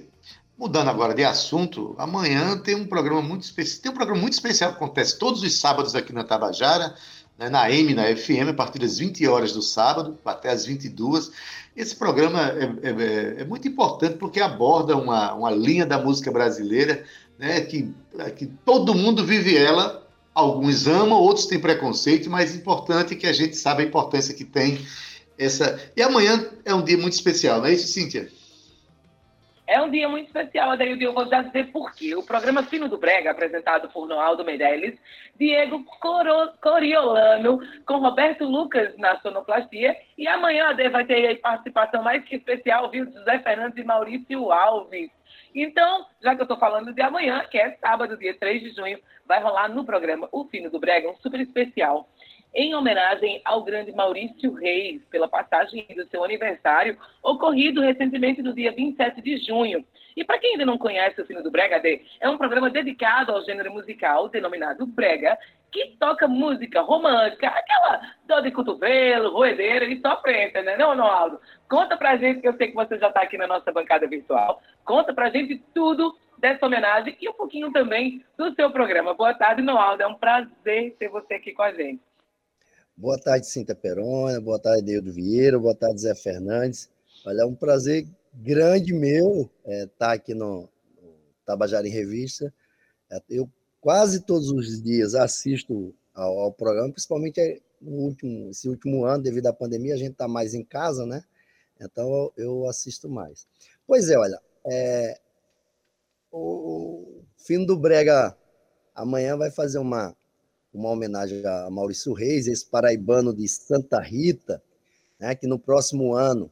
mudando agora de assunto, amanhã tem um programa muito especial, tem um programa muito especial que acontece todos os sábados aqui na Tabajara, né, na M, na FM, a partir das 20 horas do sábado até as 22. Esse programa é, é, é, é muito importante porque aborda uma, uma linha da música brasileira né, que, que todo mundo vive ela Alguns amam, outros têm preconceito, mas é importante que a gente saiba a importância que tem essa. E amanhã é um dia muito especial, não é isso, Cíntia? É um dia muito especial, Adaildo, e eu vou já dizer por quê. O programa Fino do Brega, apresentado por Noaldo Meirelles, Diego Coro, Coriolano, com Roberto Lucas na sonoplastia, e amanhã a vai ter participação mais que especial, viu, José Fernandes e Maurício Alves. Então, já que eu estou falando de amanhã, que é sábado, dia 3 de junho, vai rolar no programa O Fino do Brega, um super especial em homenagem ao grande Maurício Reis, pela passagem do seu aniversário, ocorrido recentemente no dia 27 de junho. E para quem ainda não conhece o Sino do Brega, é um programa dedicado ao gênero musical denominado Brega, que toca música romântica, aquela dor de cotovelo, roedeira e sofrência, né, não, Ronaldo? Conta pra gente, que eu sei que você já está aqui na nossa bancada virtual, conta pra gente tudo dessa homenagem e um pouquinho também do seu programa. Boa tarde, Noaldo. É um prazer ter você aqui com a gente. Boa tarde, Cinta Perona. Boa tarde, Deildo Vieira. Boa tarde, Zé Fernandes. Olha, é um prazer grande meu estar é, tá aqui no, no Tabajara em Revista. É, eu quase todos os dias assisto ao, ao programa, principalmente no último, esse último ano, devido à pandemia, a gente está mais em casa, né? Então eu assisto mais. Pois é, olha, é, o Fino do Brega amanhã vai fazer uma, uma homenagem a Maurício Reis, esse paraibano de Santa Rita, né, que no próximo ano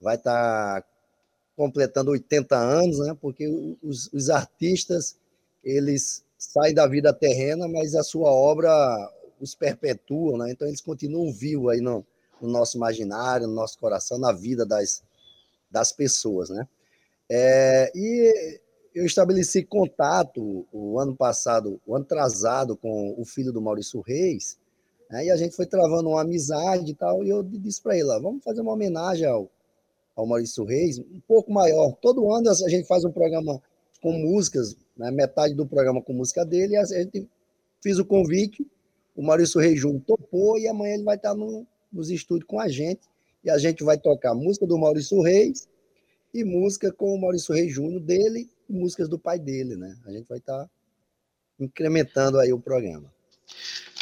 vai estar tá completando 80 anos, né, porque os, os artistas eles saem da vida terrena, mas a sua obra os perpetua, né? então eles continuam vivos aí no, no, nosso imaginário, no nosso coração, na vida das, das pessoas. Né? É, e eu estabeleci contato o ano passado, o ano atrasado, com o filho do Maurício Reis, né? e a gente foi travando uma amizade e tal, e eu disse para ele, vamos fazer uma homenagem ao, ao Maurício Reis, um pouco maior. Todo ano a gente faz um programa com músicas, né? metade do programa com música dele, e a gente fiz o convite o Maurício Reis Júnior topou e amanhã ele vai estar no, nos estúdios com a gente. E a gente vai tocar música do Maurício Reis e música com o Maurício Reis Júnior dele músicas do pai dele, né? A gente vai estar incrementando aí o programa.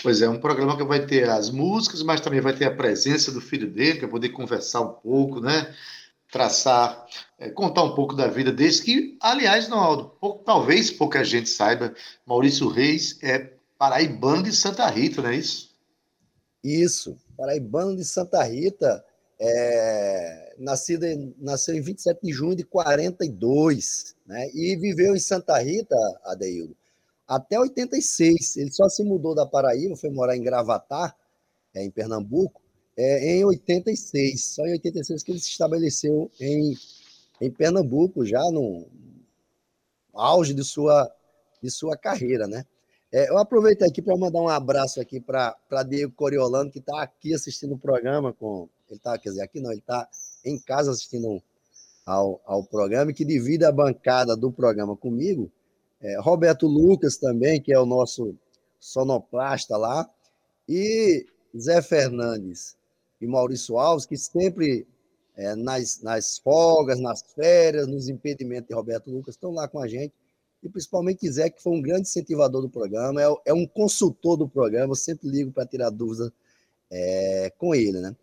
Pois é, um programa que vai ter as músicas, mas também vai ter a presença do filho dele, para poder conversar um pouco, né? Traçar, é, contar um pouco da vida desse, que, aliás, Ronaldo, pouco, talvez pouca gente saiba, Maurício Reis é paraibano de Santa Rita, não é isso? Isso, paraibano de Santa Rita, é, nascido em, nasceu em 27 de junho de 42, né? E viveu em Santa Rita, Adeildo, até 86. Ele só se mudou da Paraíba, foi morar em Gravatar, é, em Pernambuco, é, em 86. Só em 86 que ele se estabeleceu em, em Pernambuco, já no auge de sua, de sua carreira, né? É, eu aproveito aqui para mandar um abraço aqui para Diego Coriolano, que está aqui assistindo o programa com. Ele está, quer dizer, aqui não, ele está em casa assistindo ao, ao programa e que divide a bancada do programa comigo. É, Roberto Lucas também, que é o nosso sonoplasta lá, e Zé Fernandes e Maurício Alves, que sempre é, nas, nas folgas, nas férias, nos impedimentos de Roberto Lucas, estão lá com a gente e principalmente Zé, que foi um grande incentivador do programa, é, é um consultor do programa, eu sempre ligo para tirar dúvidas é, com ele. Né?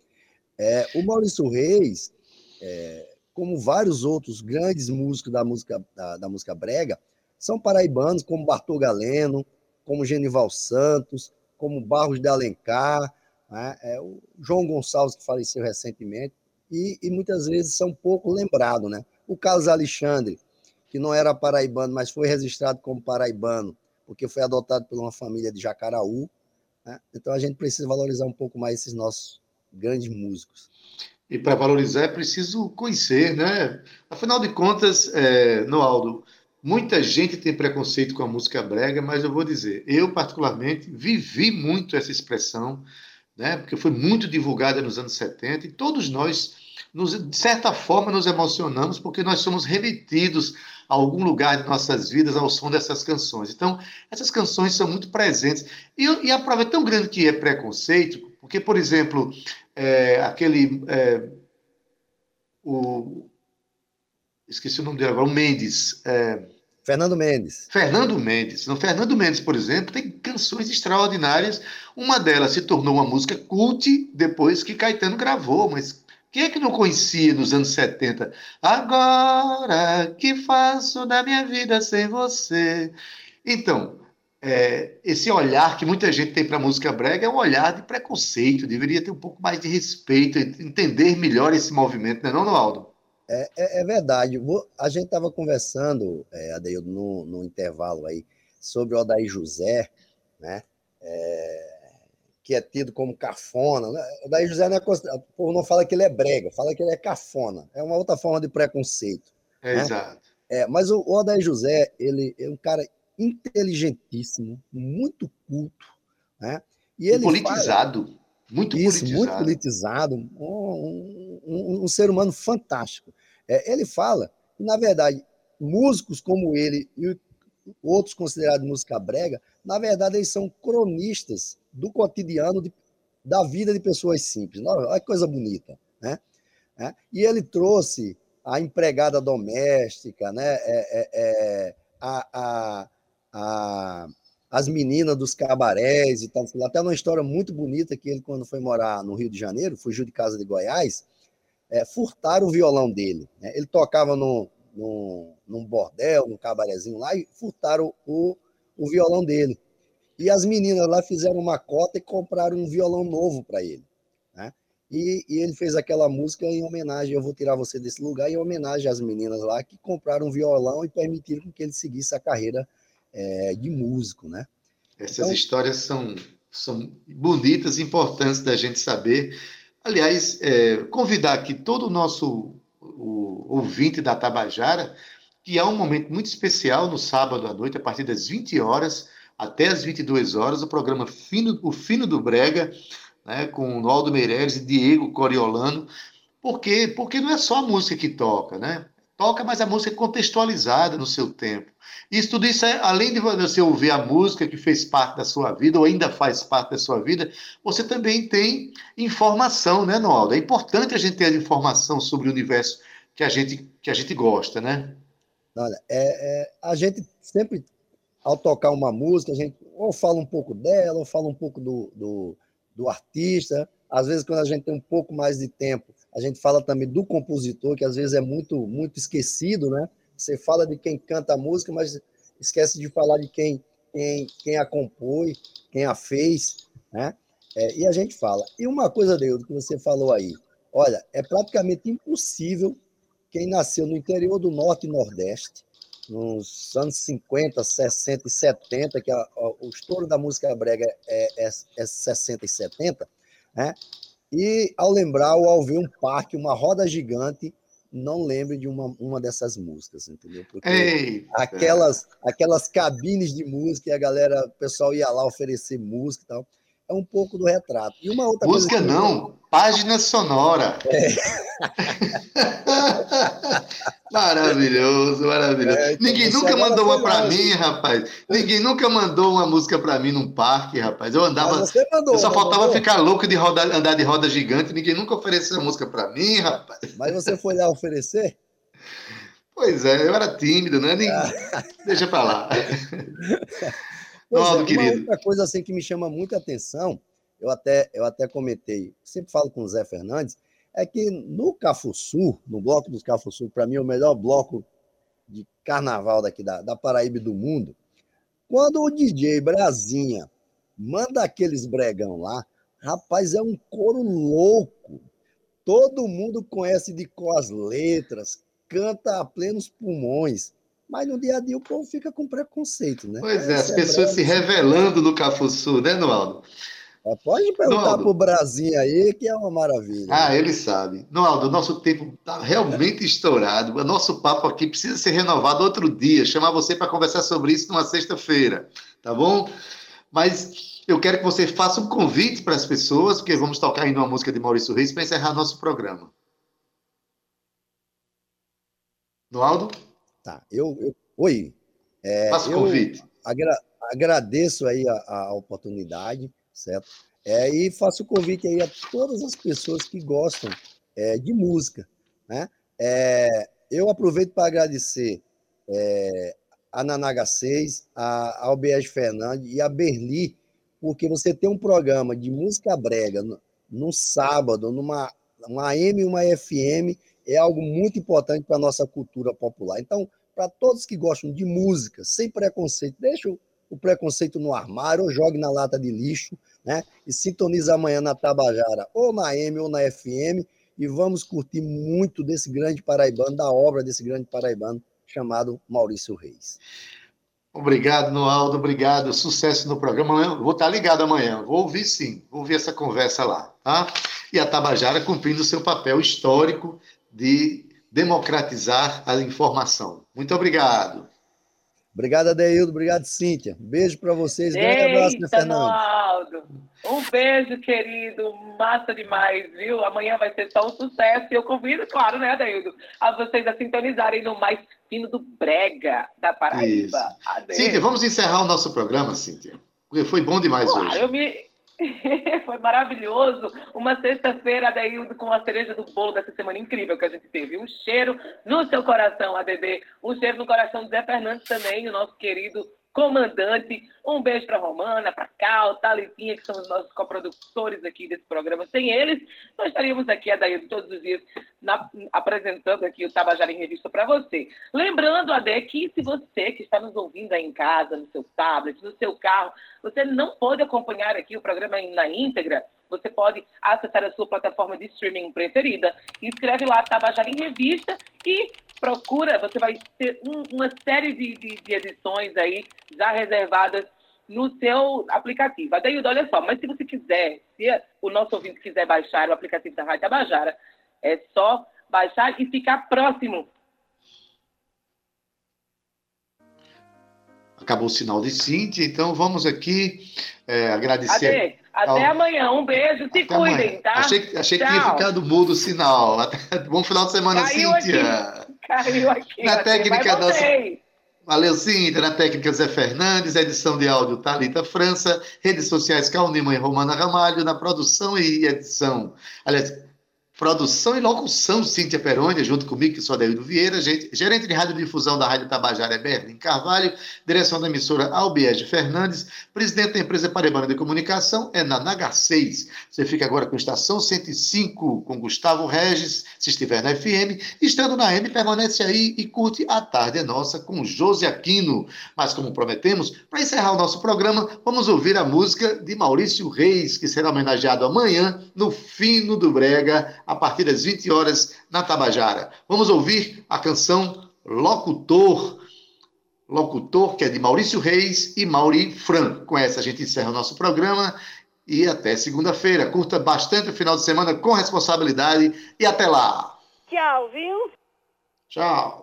É, o Maurício Reis, é, como vários outros grandes músicos da música, da, da, música brega, são paraibanos, como Bartol Galeno, como Genival Santos, como Barros de Alencar, né? É, o João Gonçalves, que faleceu recentemente, e, e muitas vezes são pouco lembrados. Né? O Carlos Alexandre, que não era paraibano, mas foi registrado como paraibano, porque foi adotado por uma família de Jacaraú. Né? Então a gente precisa valorizar um pouco mais esses nossos grandes músicos. E para valorizar é preciso conhecer, né? Afinal de contas, é, Noaldo, muita gente tem preconceito com a música brega, mas eu vou dizer, eu particularmente vivi muito essa expressão, né? Porque foi muito divulgada nos anos 70 e todos nós nos, de certa forma, nos emocionamos porque nós somos remetidos a algum lugar de nossas vidas ao som dessas canções. Então, essas canções são muito presentes. E, e a prova é tão grande que é preconceito, porque, por exemplo, é, aquele. É, o, esqueci o nome dele agora, o Mendes. É, Fernando Mendes. Fernando Mendes. No Fernando Mendes, por exemplo, tem canções extraordinárias. Uma delas se tornou uma música cult depois que Caetano gravou, mas quem é que não conhecia nos anos 70? Agora que faço da minha vida sem você? Então, é, esse olhar que muita gente tem para a música brega é um olhar de preconceito, deveria ter um pouco mais de respeito, entender melhor esse movimento, não é não, Noaldo? É, é, é verdade. A gente estava conversando, é, Adeildo, no, no intervalo aí, sobre o Odair José, né? É, que é tido como cafona. Né? Daí José não é o povo não fala que ele é brega, fala que ele é cafona. É uma outra forma de preconceito. É, né? Exato. É, mas o, o Odair José, ele é um cara inteligentíssimo, muito culto, né? E ele politizado. Fala, muito isso, politizado. muito politizado, um, um, um, ser humano fantástico. É, ele fala que, na verdade, músicos como ele e outros considerados música brega, na verdade, eles são cronistas do cotidiano de, da vida de pessoas simples. Olha que coisa bonita, né? É, e ele trouxe a empregada doméstica, né? É, é, é a, a, a, as meninas dos cabarés e tal. Até uma história muito bonita que ele, quando foi morar no Rio de Janeiro, fugiu de casa de Goiás, é, furtaram o violão dele. Né? Ele tocava no, no, num bordel, num cabarezinho lá, e furtaram o, o violão dele. E as meninas lá fizeram uma cota e compraram um violão novo para ele. Né? E, e, ele fez aquela música em homenagem, eu vou tirar você desse lugar, em homenagem às meninas lá que compraram um violão e permitiram que ele seguisse a carreira é, de músico, né? Essas então, histórias são, são bonitas, importantes da gente saber. Aliás, é, convidar aqui todo o nosso o, ouvinte da Tabajara, que há um momento muito especial no sábado à noite, a partir das 20 horas até as 22 horas, o programa Fino, O Fino do Brega, né, com o Aldo Meireles e Diego Coriolano. Por quê? Porque não é só a música que toca, né? Toca, mas a música é contextualizada no seu tempo. Isso tudo isso é, além de você ouvir a música que fez parte da sua vida, ou ainda faz parte da sua vida, você também tem informação, né, Noaldo? É importante a gente ter informação sobre o universo que a gente, que a gente gosta, né? Olha, é, é, a gente sempre, ao tocar uma música, a gente ou fala um pouco dela, ou fala um pouco do, do, do artista. Às vezes, quando a gente tem um pouco mais de tempo, a gente fala também do compositor, que às vezes é muito, muito esquecido, né? Você fala de quem canta a música, mas esquece de falar de quem, quem, quem a compôs, quem a fez, né? É, e a gente fala. E uma coisa, Deus, que você falou aí, olha, é praticamente impossível quem nasceu no interior do Norte e Nordeste, nos anos 50, 60 e 70, que a, a, o estouro da música brega é, é, é 60 e 70, né? E ao lembrar ou ao ver um parque, uma roda gigante, não lembre de uma, uma dessas músicas, entendeu? Porque aquelas, aquelas cabines de música e a galera, o pessoal ia lá oferecer música e tal é um pouco do retrato. E uma outra Música que... não, página sonora. É. maravilhoso, maravilhoso. É, então Ninguém nunca mandou uma para mim, rapaz. Ninguém nunca mandou uma música para mim num parque, rapaz. Eu andava. Mandou, eu só faltava mandou. ficar louco de roda, andar de roda gigante. Ninguém nunca ofereceu uma música para mim, rapaz. Mas você foi lá oferecer? Pois é, eu era tímido, né? Nem... Deixa para lá. Pois é, querido. Outra coisa assim que me chama muita atenção, eu até, eu até comentei, sempre falo com o Zé Fernandes, é que no Cafuçu, no bloco dos Cafuçu, para mim é o melhor bloco de carnaval daqui da, da Paraíba do mundo, quando o DJ Brasinha manda aqueles bregão lá, rapaz, é um coro louco. Todo mundo conhece de cor as letras, canta a plenos pulmões. Mas no dia a dia o povo fica com preconceito, né? Pois é, as é pessoas se revelando no Cafuçu, né, Noaldo? É, pode perguntar para o Brasil aí, que é uma maravilha. Ah, ele sabe. Noaldo, nosso tempo está realmente estourado. O nosso papo aqui precisa ser renovado outro dia. Chamar você para conversar sobre isso numa sexta-feira, tá bom? Mas eu quero que você faça um convite para as pessoas, porque vamos tocar ainda uma música de Maurício Reis para encerrar nosso programa. Noaldo? Tá, eu. eu oi. É, Faça o convite. Agra, agradeço aí a, a oportunidade, certo? É, e faço o convite aí a todas as pessoas que gostam é, de música, né? É, eu aproveito para agradecer é, a Nanaga 6, a, a OBS Fernandes e a Berli, porque você tem um programa de música brega no, no sábado, numa uma AM e uma FM, é algo muito importante para a nossa cultura popular. Então, para todos que gostam de música, sem preconceito, deixa o preconceito no armário ou jogue na lata de lixo, né? E sintoniza amanhã na Tabajara, ou na M ou na FM, e vamos curtir muito desse grande paraibano, da obra desse grande paraibano chamado Maurício Reis. Obrigado, Noaldo, obrigado. Sucesso no programa. Vou estar ligado amanhã. Vou ouvir sim, vou ouvir essa conversa lá, tá? E a Tabajara cumprindo o seu papel histórico de democratizar a informação. Muito obrigado. Obrigado, Adeildo. Obrigado, Cíntia. Beijo para vocês. Grande abraço, Fernando. Um beijo, querido. Massa demais, viu? Amanhã vai ser só um sucesso. E eu convido, claro, né, Adaildo, a vocês a sintonizarem no mais fino do Brega da Paraíba. Cíntia, vamos encerrar o nosso programa, Cíntia. Porque foi bom demais claro, hoje. Eu me... Foi maravilhoso. Uma sexta-feira, Adaildo, com a cereja do bolo dessa semana incrível que a gente teve. Um cheiro no seu coração, ADB. Um cheiro no coração do Zé Fernandes também, o nosso querido comandante. Um beijo para Romana, para Cal, Talitinha, que são os nossos coprodutores aqui desse programa. Sem eles, nós estaríamos aqui, Adaildo, todos os dias na, apresentando aqui o Tabajara em Revista para você. Lembrando, Ade, que se você que está nos ouvindo aí em casa, no seu tablet, no seu carro, você não pode acompanhar aqui o programa na íntegra, você pode acessar a sua plataforma de streaming preferida. Escreve lá Tabajara em Revista e procura, você vai ter um, uma série de, de, de, edições aí já reservadas no seu aplicativo. Adeildo, olha só, mas se você quiser, se o nosso ouvinte quiser baixar o aplicativo da Rádio Tabajara, é só baixar e ficar próximo. Acabou o sinal de Cintia, então vamos aqui é, agradecer. Ade, até ao... amanhã, um beijo, se até cuidem, amanhã. tá? Achei, achei que tinha ficado mudo o sinal. Bom final de semana, Caiu Cíntia. Aqui. Caiu aqui. Na técnica da. Valeu, Cíntia. Na técnica Zé Fernandes, edição de áudio Talita França, redes sociais Cal Nima e Romana Ramalho, na produção e edição. Aliás, Produção e locução, Cíntia Peroni, junto comigo, que sou Adelino Vieira, gerente de radiodifusão da Rádio Tabajara, Berlim Carvalho, direção da emissora Albiege Fernandes, presidente da empresa Paraibana de Comunicação, é na NH6. Você fica agora com Estação 105, com Gustavo Regis, se estiver na FM, estando na M, permanece aí e curte A Tarde é Nossa com José Aquino. Mas como prometemos, para encerrar o nosso programa, vamos ouvir a música de Maurício Reis, que será homenageado amanhã no Fino do Brega, a partir das 20 horas na Tabajara. Vamos ouvir a canção Locutor. Locutor, que é de Maurício Reis e Mauri Fran. Com essa a gente encerra o nosso programa e até segunda-feira. Curta bastante o final de semana com responsabilidade e até lá. Tchau, viu? Tchau.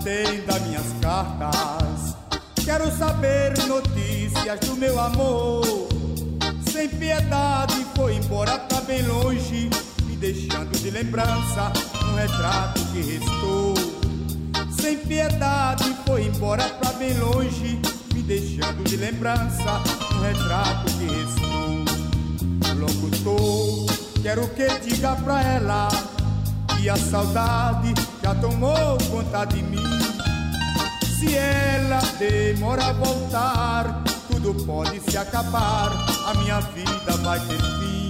Atenda minhas cartas. Quero saber notícias do meu amor. Sem piedade foi embora pra bem longe, me deixando de lembrança um retrato que restou. Sem piedade foi embora pra bem longe, me deixando de lembrança um retrato que restou. Locutor, quero que diga pra ela e a saudade já tomou conta de mim. Se ela demora a voltar, tudo pode se acabar, a minha vida vai ter fim.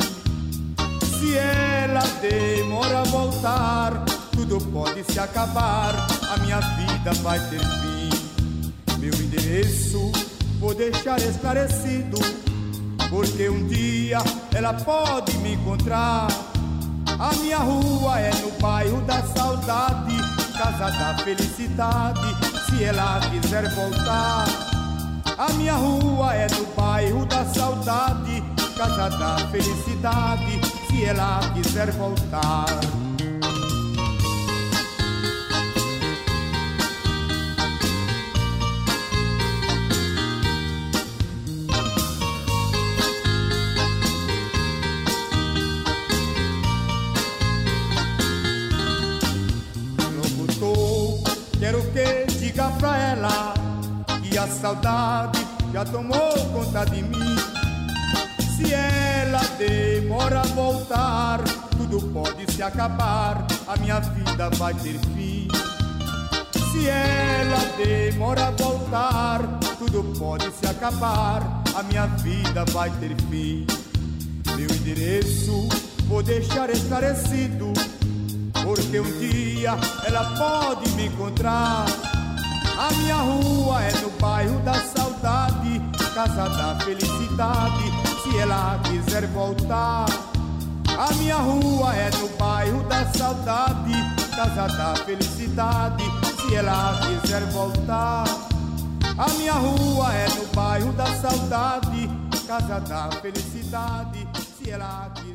Se ela demora a voltar, tudo pode se acabar, a minha vida vai ter fim. Meu endereço vou deixar esclarecido, porque um dia ela pode me encontrar a minha rua é no bairro da saudade, casa da felicidade, se ela quiser voltar. A minha rua é no bairro da saudade, casa da felicidade, se ela quiser voltar. Saudade já tomou conta de mim. Se ela demora a voltar, tudo pode se acabar, a minha vida vai ter fim. Se ela demora a voltar, tudo pode se acabar, a minha vida vai ter fim. Meu endereço vou deixar esclarecido, porque um dia ela pode me encontrar a minha rua é no bairro da saudade, casa da felicidade, se ela quiser voltar. A minha rua é no bairro da saudade, casa da felicidade, se ela quiser voltar. A minha rua é no bairro da saudade, casa da felicidade, se ela quiser.